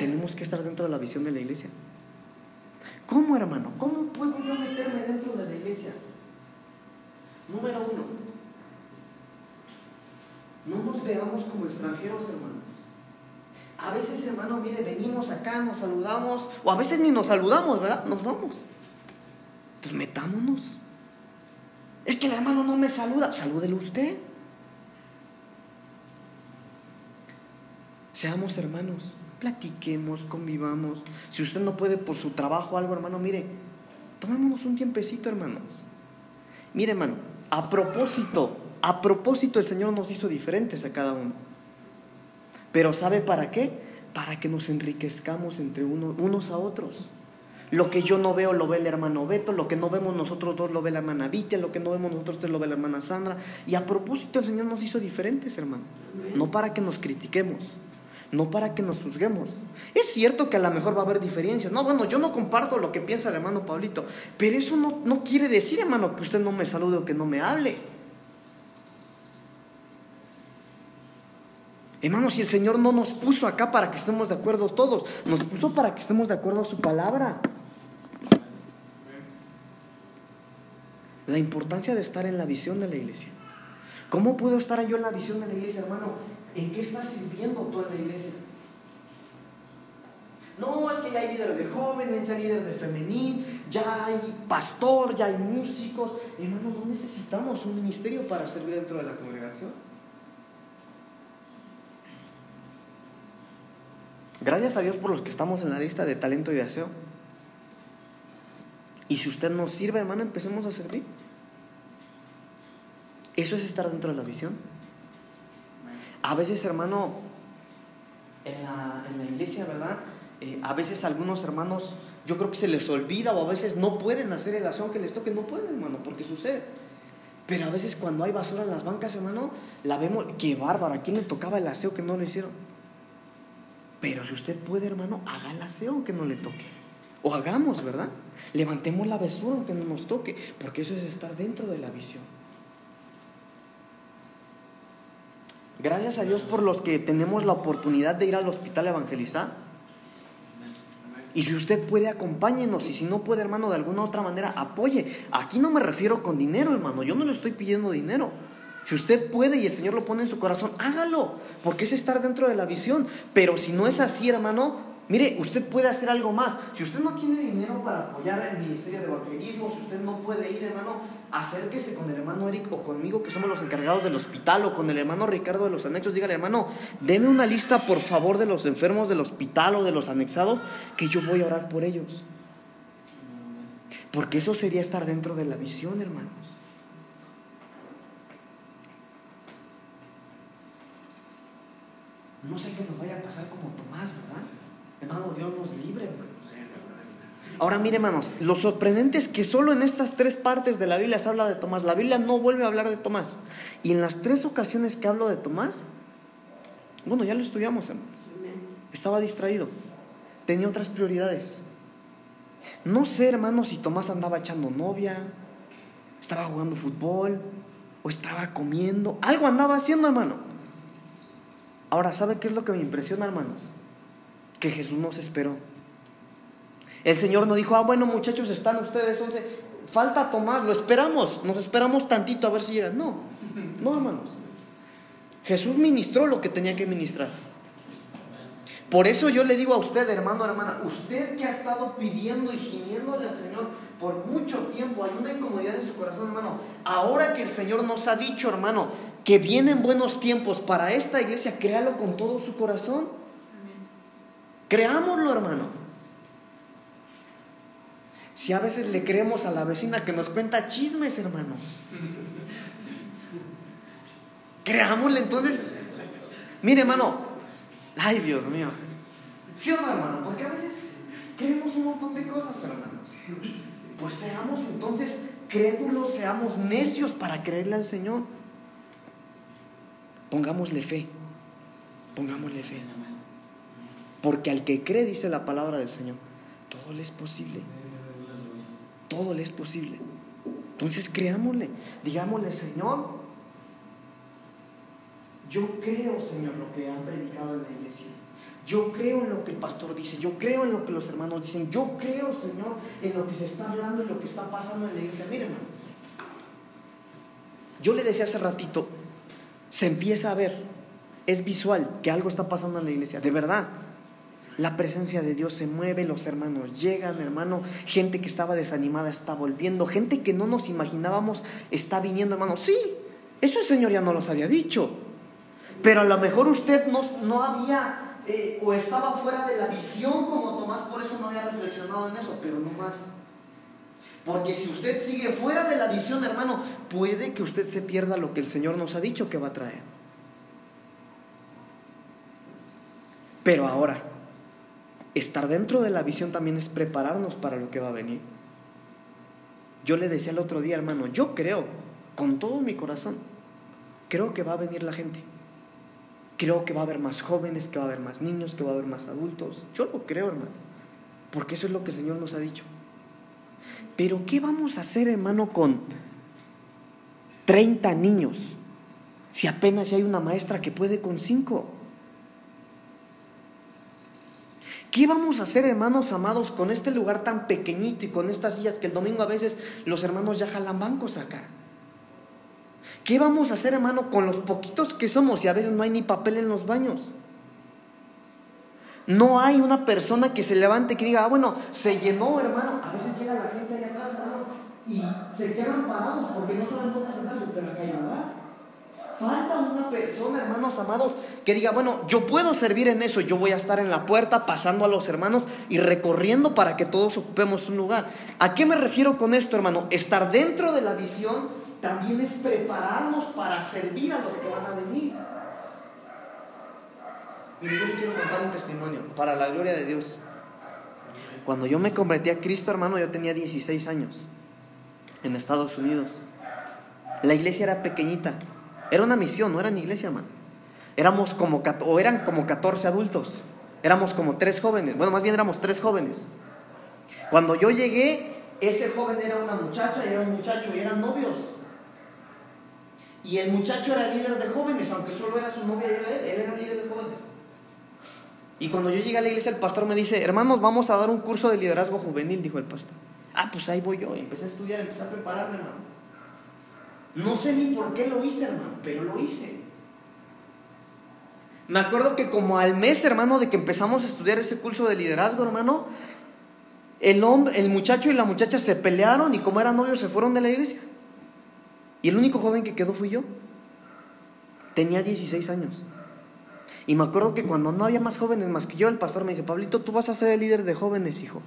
Tenemos que estar dentro de la visión de la iglesia. ¿Cómo, hermano? ¿Cómo puedo yo meterme dentro de la iglesia? Número uno, no nos veamos como extranjeros, hermanos. A veces, hermano, mire, venimos acá, nos saludamos, o a veces ni nos saludamos, ¿verdad? Nos vamos. Entonces metámonos. Es que el hermano no me saluda, salúdelo usted. Seamos hermanos platiquemos, convivamos. Si usted no puede por su trabajo algo, hermano, mire, tomémonos un tiempecito, hermano. Mire, hermano, a propósito, a propósito el Señor nos hizo diferentes a cada uno. Pero ¿sabe para qué? Para que nos enriquezcamos entre uno, unos a otros. Lo que yo no veo lo ve el hermano Beto, lo que no vemos nosotros dos lo ve la hermana Vitia, lo que no vemos nosotros tres lo ve la hermana Sandra. Y a propósito el Señor nos hizo diferentes, hermano. No para que nos critiquemos, no para que nos juzguemos. Es cierto que a lo mejor va a haber diferencias. No, bueno, yo no comparto lo que piensa el hermano Pablito, pero eso no, no quiere decir, hermano, que usted no me salude o que no me hable. Hermano, si el Señor no nos puso acá para que estemos de acuerdo todos, nos puso para que estemos de acuerdo a su palabra. La importancia de estar en la visión de la iglesia. ¿Cómo puedo estar yo en la visión de la iglesia, hermano? ¿En qué estás sirviendo tú en la iglesia? No, es que ya hay líder de jóvenes, ya hay líder de femenil, ya hay pastor, ya hay músicos. Hermano, no necesitamos un ministerio para servir dentro de la congregación. Gracias a Dios por los que estamos en la lista de talento y de aseo. Y si usted nos sirve, hermano, empecemos a servir. Eso es estar dentro de la visión. A veces, hermano, en la, iglesia, ¿verdad? Eh, a veces algunos hermanos, yo creo que se les olvida o a veces no pueden hacer el aseo que les toque, no pueden, hermano, porque sucede. Pero a veces cuando hay basura en las bancas, hermano, la vemos, qué bárbaro, ¿a quién le tocaba el aseo que no lo hicieron? Pero si usted puede, hermano, haga el aseo aunque no le toque. O hagamos, ¿verdad? Levantemos la basura aunque no nos toque, porque eso es estar dentro de la visión. Gracias a Dios por los que tenemos la oportunidad de ir al hospital a evangelizar. Y si usted puede, acompáñenos. Y si no puede, hermano, de alguna otra manera, apoye. Aquí no me refiero con dinero, hermano. Yo no le estoy pidiendo dinero. Si usted puede y el Señor lo pone en su corazón, hágalo. Porque es estar dentro de la visión. Pero si no es así, hermano, Mire, usted puede hacer algo más. Si usted no tiene dinero para apoyar el ministerio de evangelismo, si usted no puede ir, hermano, acérquese con el hermano Eric o conmigo, que somos los encargados del hospital, o con el hermano Ricardo de los anexos. Dígale, hermano, deme una lista, por favor, de los enfermos del hospital o de los anexados, que yo voy a orar por ellos. Porque eso sería estar dentro de la visión, hermanos. No sé qué nos vaya a pasar como Tomás, ¿verdad? Hermano, Dios nos libre, hermanos. Ahora mire, hermanos, lo sorprendente es que solo en estas tres partes de la Biblia se habla de Tomás. La Biblia no vuelve a hablar de Tomás. Y en las tres ocasiones que hablo de Tomás, bueno, ya lo estudiamos, hermanos. Estaba distraído. Tenía otras prioridades. No sé, hermanos, si Tomás andaba echando novia. estaba jugando fútbol o estaba comiendo. Algo andaba haciendo, hermano. Ahora, ¿sabe qué es lo que me impresiona, hermanos? Que Jesús nos esperó. El Señor no dijo, ah, bueno, muchachos, están ustedes 11, falta tomar, lo esperamos, nos esperamos tantito a ver si llegan. No, no, hermanos. Jesús ministró lo que tenía que ministrar. Por eso yo le digo a usted, hermano, hermana, usted que ha estado pidiendo y gimiéndole al Señor por mucho tiempo, hay una incomodidad en su corazón, hermano. Ahora que el Señor nos ha dicho, hermano, que vienen buenos tiempos para esta iglesia, créalo con todo su corazón. Creámoslo, hermano. Si a veces le creemos a la vecina que nos cuenta chismes, hermanos. Creámosle entonces. Mire, hermano. Ay, Dios mío. ¿Qué onda, hermano? Porque a veces creemos un montón de cosas, hermanos. Pues seamos entonces crédulos, seamos necios para creerle al Señor. Pongámosle fe. Pongámosle fe. Porque al que cree, dice la palabra del Señor, todo le es posible todo le es posible. Entonces creámosle, digámosle, Señor, yo creo, Señor, lo que han predicado en la iglesia. Yo creo en lo que el pastor dice, yo creo en lo que los hermanos dicen, yo creo, Señor, en lo que se está hablando y lo que está pasando en la iglesia. Miren, hermano, yo le decía hace ratito, se empieza a ver, es visual que algo está pasando en la iglesia, de verdad. La presencia de Dios se mueve, los hermanos llegan, hermano, gente que estaba desanimada está volviendo, gente que no nos imaginábamos está viniendo, hermano. Sí, eso el Señor ya no los había dicho, pero a lo mejor usted no, no había eh, o estaba fuera de la visión como Tomás, por eso no había reflexionado en eso, pero no más. Porque si usted sigue fuera de la visión, hermano, puede que usted se pierda lo que el Señor nos ha dicho que va a traer. Pero ahora, estar dentro de la visión también es prepararnos para lo que va a venir. Yo le decía el otro día, hermano, yo creo, con todo mi corazón, creo que va a venir la gente. Creo que va a haber más jóvenes, que va a haber más niños, que va a haber más adultos. Yo lo creo, hermano, porque eso es lo que el Señor nos ha dicho. Pero ¿qué vamos a hacer, hermano, con 30 niños? Si apenas hay una maestra que puede con 5. ¿Qué vamos a hacer, hermanos amados, con este lugar tan pequeñito y con estas sillas que el domingo a veces los hermanos ya jalan bancos acá? ¿Qué vamos a hacer, hermano, con los poquitos que somos y a veces no hay ni papel en los baños? No hay una persona que se levante que diga, ah, bueno, se llenó, hermano. A veces llega la gente allá atrás, hermano, y se quedan parados porque no saben dónde sentarse, pero acá hay lugar. Falta una persona, hermanos amados, que diga, bueno, yo puedo servir en eso, yo voy a estar en la puerta pasando a los hermanos y recorriendo para que todos ocupemos un lugar. ¿A qué me refiero con esto, hermano? Estar dentro de la visión también es prepararnos para servir a los que van a venir. Mire, yo le quiero contar un testimonio para la gloria de Dios. Cuando yo me convertí a Cristo, hermano, yo tenía 16 años en Estados Unidos. La iglesia era pequeñita. Era una misión, no era una iglesia, hermano. Éramos como, o eran como 14 adultos. Éramos como tres jóvenes. Bueno, más bien éramos tres jóvenes. Cuando yo llegué, ese joven era una muchacha y era un muchacho y eran novios. Y el muchacho era líder de jóvenes, aunque solo era su novia era él, él era líder de jóvenes. Y cuando yo llegué a la iglesia, el pastor me dice, hermanos, vamos a dar un curso de liderazgo juvenil, dijo el pastor. Ah, pues ahí voy yo. Y empecé a estudiar, empecé a prepararme, hermano. No sé ni por qué lo hice, hermano, pero lo hice. Me acuerdo que como al mes, hermano, de que empezamos a estudiar ese curso de liderazgo, hermano, el hombre, el muchacho y la muchacha se pelearon y como eran novios se fueron de la iglesia. Y el único joven que quedó fui yo. Tenía 16 años. Y me acuerdo que cuando no había más jóvenes más que yo, el pastor me dice, Pablito, tú vas a ser el líder de jóvenes, hijo.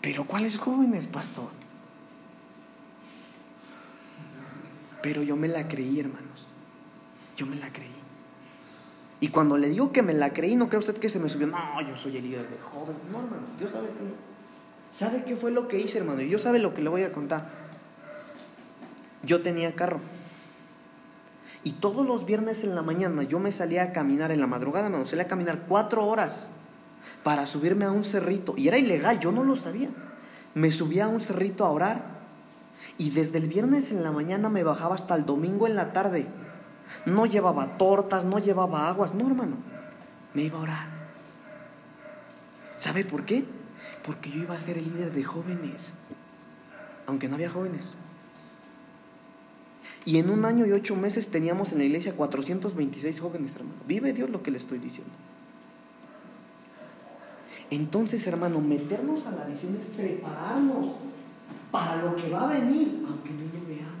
Pero ¿cuáles jóvenes, pastor? Pero yo me la creí, hermanos. Yo me la creí. Y cuando le digo que me la creí, no cree usted que se me subió, no, yo soy el líder de joven. No, hermano, Dios sabe que no. ¿Sabe qué fue lo que hice, hermano? Y Dios sabe lo que le voy a contar. Yo tenía carro. Y todos los viernes en la mañana yo me salía a caminar en la madrugada, me salía a caminar cuatro horas para subirme a un cerrito. Y era ilegal, yo no lo sabía. Me subía a un cerrito a orar Y desde el viernes en la mañana me bajaba hasta el domingo en la tarde. No llevaba tortas, no llevaba aguas, no hermano. Me iba a orar. ¿Sabe por qué? Porque yo iba a ser el líder de jóvenes, aunque no había jóvenes. Y en un año y ocho meses teníamos en la iglesia 426 jóvenes, hermano. Vive Dios lo que le estoy diciendo. Entonces, hermano, meternos a la visión es prepararnos para lo que va a venir, aunque no lo veamos.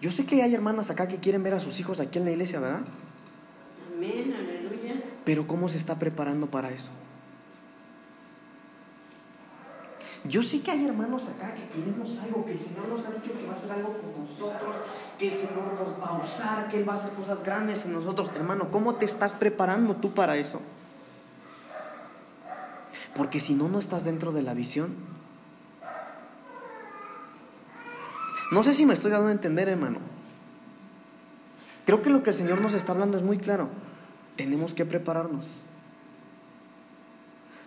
Yo sé que hay hermanas acá que quieren ver a sus hijos aquí en la iglesia, ¿verdad? Amén, aleluya. Pero ¿cómo se está preparando para eso? Yo sé que hay hermanos acá que queremos algo, que el Señor nos ha dicho que va a hacer algo con nosotros, que el Señor nos va a usar, que Él va a hacer cosas grandes en nosotros. Hermano, ¿cómo te estás preparando tú para eso? Porque si no, no estás dentro de la visión. No sé si me estoy dando a entender, hermano. Creo que lo que el Señor nos está hablando es muy claro. Tenemos que prepararnos.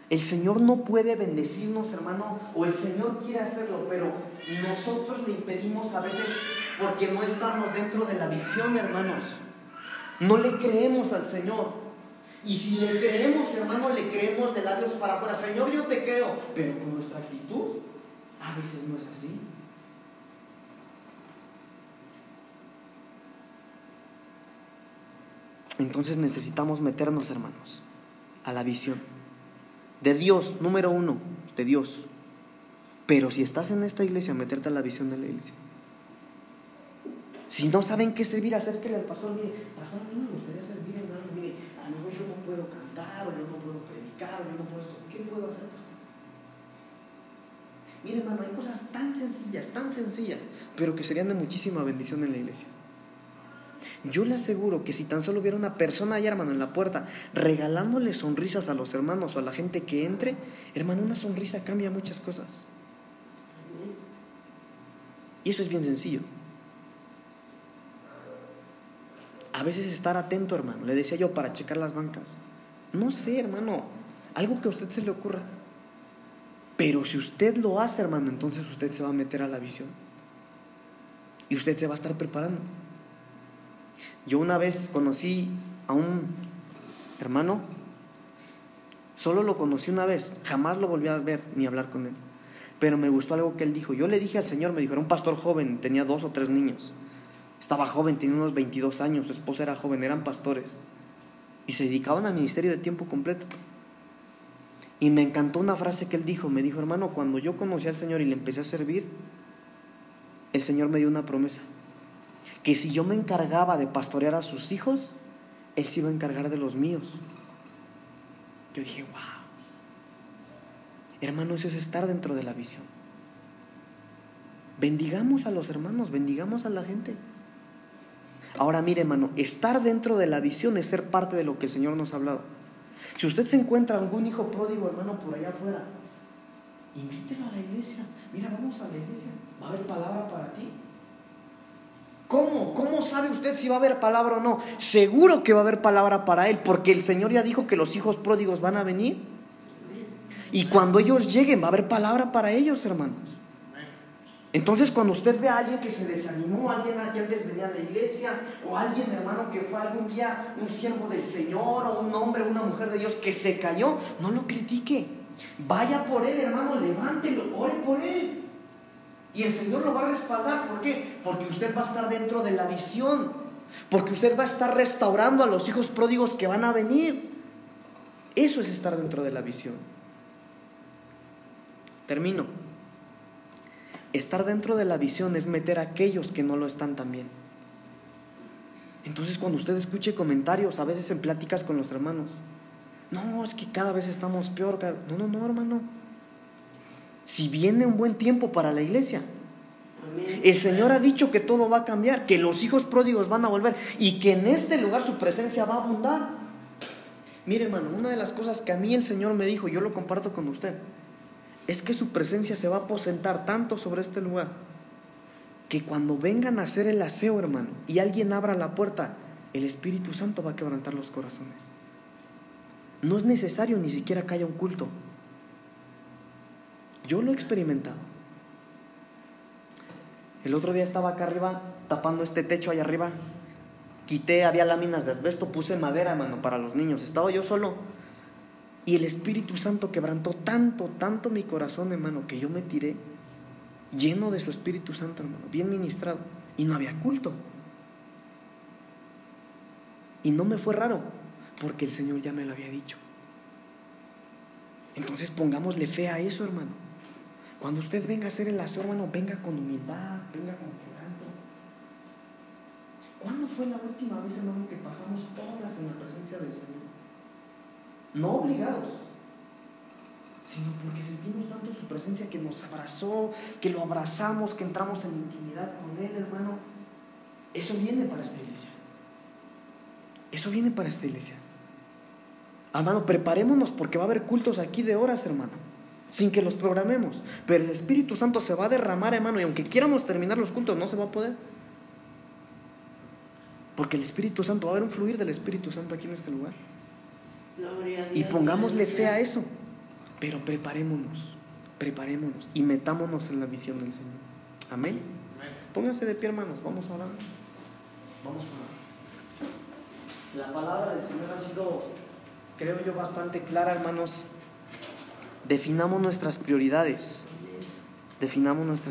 El Señor no puede bendecirnos, hermano, o el Señor quiere hacerlo, pero nosotros le impedimos a veces porque no estamos dentro de la visión, hermanos. No le creemos al Señor. Y si le creemos, hermano, le creemos de labios para afuera. Señor, yo te creo, pero con nuestra actitud a veces no es así. Entonces necesitamos meternos, hermanos, a la visión. De Dios, número uno, de Dios. Pero si estás en esta iglesia, meterte a la visión de la iglesia. Si no saben qué servir, acérquele al pastor. Mire, pastor, a mí me gustaría servir, hermano. Mire, a lo mejor yo no puedo cantar, o yo no puedo predicar, o yo no puedo esto. ¿Qué puedo hacer, pastor? Mire, hermano, hay cosas tan sencillas, tan sencillas, pero que serían de muchísima bendición en la iglesia. Yo le aseguro que si tan solo hubiera una persona allá, hermano, en la puerta, regalándole sonrisas a los hermanos o a la gente que entre, hermano, una sonrisa cambia muchas cosas. Y eso es bien sencillo. A veces estar atento, hermano. Le decía yo para checar las bancas. No sé, hermano. Algo que a usted se le ocurra. Pero si usted lo hace, hermano, entonces usted se va a meter a la visión. Y usted se va a estar preparando. Yo una vez conocí a un hermano, solo lo conocí una vez, jamás lo volví a ver ni hablar con él. Pero me gustó algo que él dijo. Yo le dije al Señor, me dijo, era un pastor joven, tenía dos o tres niños. Estaba joven, tenía unos 22 años, su esposa era joven, eran pastores. Y se dedicaban al ministerio de tiempo completo. Y me encantó una frase que él dijo. Me dijo, hermano, cuando yo conocí al Señor y le empecé a servir, el Señor me dio una promesa. Que si yo me encargaba de pastorear a sus hijos, Él se iba a encargar de los míos. Yo dije, wow. Hermano, eso es estar dentro de la visión. Bendigamos a los hermanos, bendigamos a la gente. Ahora mire, hermano, estar dentro de la visión es ser parte de lo que el Señor nos ha hablado. Si usted se encuentra algún hijo pródigo, hermano, por allá afuera, invítelo a la iglesia. Mira, vamos a la iglesia. Va a haber palabra para ti. ¿Cómo? ¿Cómo sabe usted si va a haber palabra o no? Seguro que va a haber palabra para él, porque el Señor ya dijo que los hijos pródigos van a venir. Y cuando ellos lleguen, va a haber palabra para ellos, hermanos. Entonces, cuando usted ve a alguien que se desanimó, alguien que antes venía a la iglesia, o alguien, hermano, que fue algún día un siervo del Señor, o un hombre, una mujer de Dios que se cayó, no lo critique. Vaya por él, hermano, levántelo, ore por él. Y el Señor lo va a respaldar. ¿Por qué? Porque usted va a estar dentro de la visión. Porque usted va a estar restaurando a los hijos pródigos que van a venir. Eso es estar dentro de la visión. Termino. Estar dentro de la visión es meter a aquellos que no lo están también. Entonces cuando usted escuche comentarios, a veces en pláticas con los hermanos, no, es que cada vez estamos peor. No, no, no, hermano. Si viene un buen tiempo para la iglesia, el Señor ha dicho que todo va a cambiar, que los hijos pródigos van a volver y que en este lugar su presencia va a abundar. Mire, hermano, una de las cosas que a mí el Señor me dijo, yo lo comparto con usted es que su presencia se va a aposentar tanto sobre este lugar que cuando vengan a hacer el aseo, hermano, y alguien abra la puerta, el Espíritu Santo va a quebrantar los corazones. No es necesario ni siquiera que haya un culto. Yo lo he experimentado. El otro día estaba acá arriba, tapando este techo allá arriba. Quité, había láminas de asbesto, puse madera, hermano, para los niños. Estaba yo solo. Y el Espíritu Santo quebrantó tanto, tanto mi corazón, hermano, que yo me tiré lleno de su Espíritu Santo, hermano, bien ministrado. Y no había culto. Y no me fue raro, porque el Señor ya me lo había dicho. Entonces pongámosle fe a eso, hermano. Cuando usted venga a hacer el aseo, hermano, venga con humildad, venga con quebranto. ¿Cuándo fue la última vez, hermano, que pasamos horas en la presencia del Señor? No obligados, sino porque sentimos tanto su presencia que nos abrazó, que lo abrazamos, que entramos en intimidad con Él, hermano. Eso viene para esta iglesia. Eso viene para esta iglesia. Hermano, preparémonos porque va a haber cultos aquí de horas, hermano, sin que los programemos. Pero el Espíritu Santo se va a derramar, hermano, y aunque quieramos terminar los cultos, no se va a poder. Porque el Espíritu Santo, va a haber un fluir del Espíritu Santo aquí en este lugar. Y pongámosle fe a eso. Pero preparémonos, preparémonos y metámonos en la visión del Señor. Amén. Pónganse de pie, hermanos. Vamos a orar. Vamos a orar. La palabra del Señor ha sido, creo yo, bastante clara, hermanos. Definamos nuestras prioridades. Definamos nuestras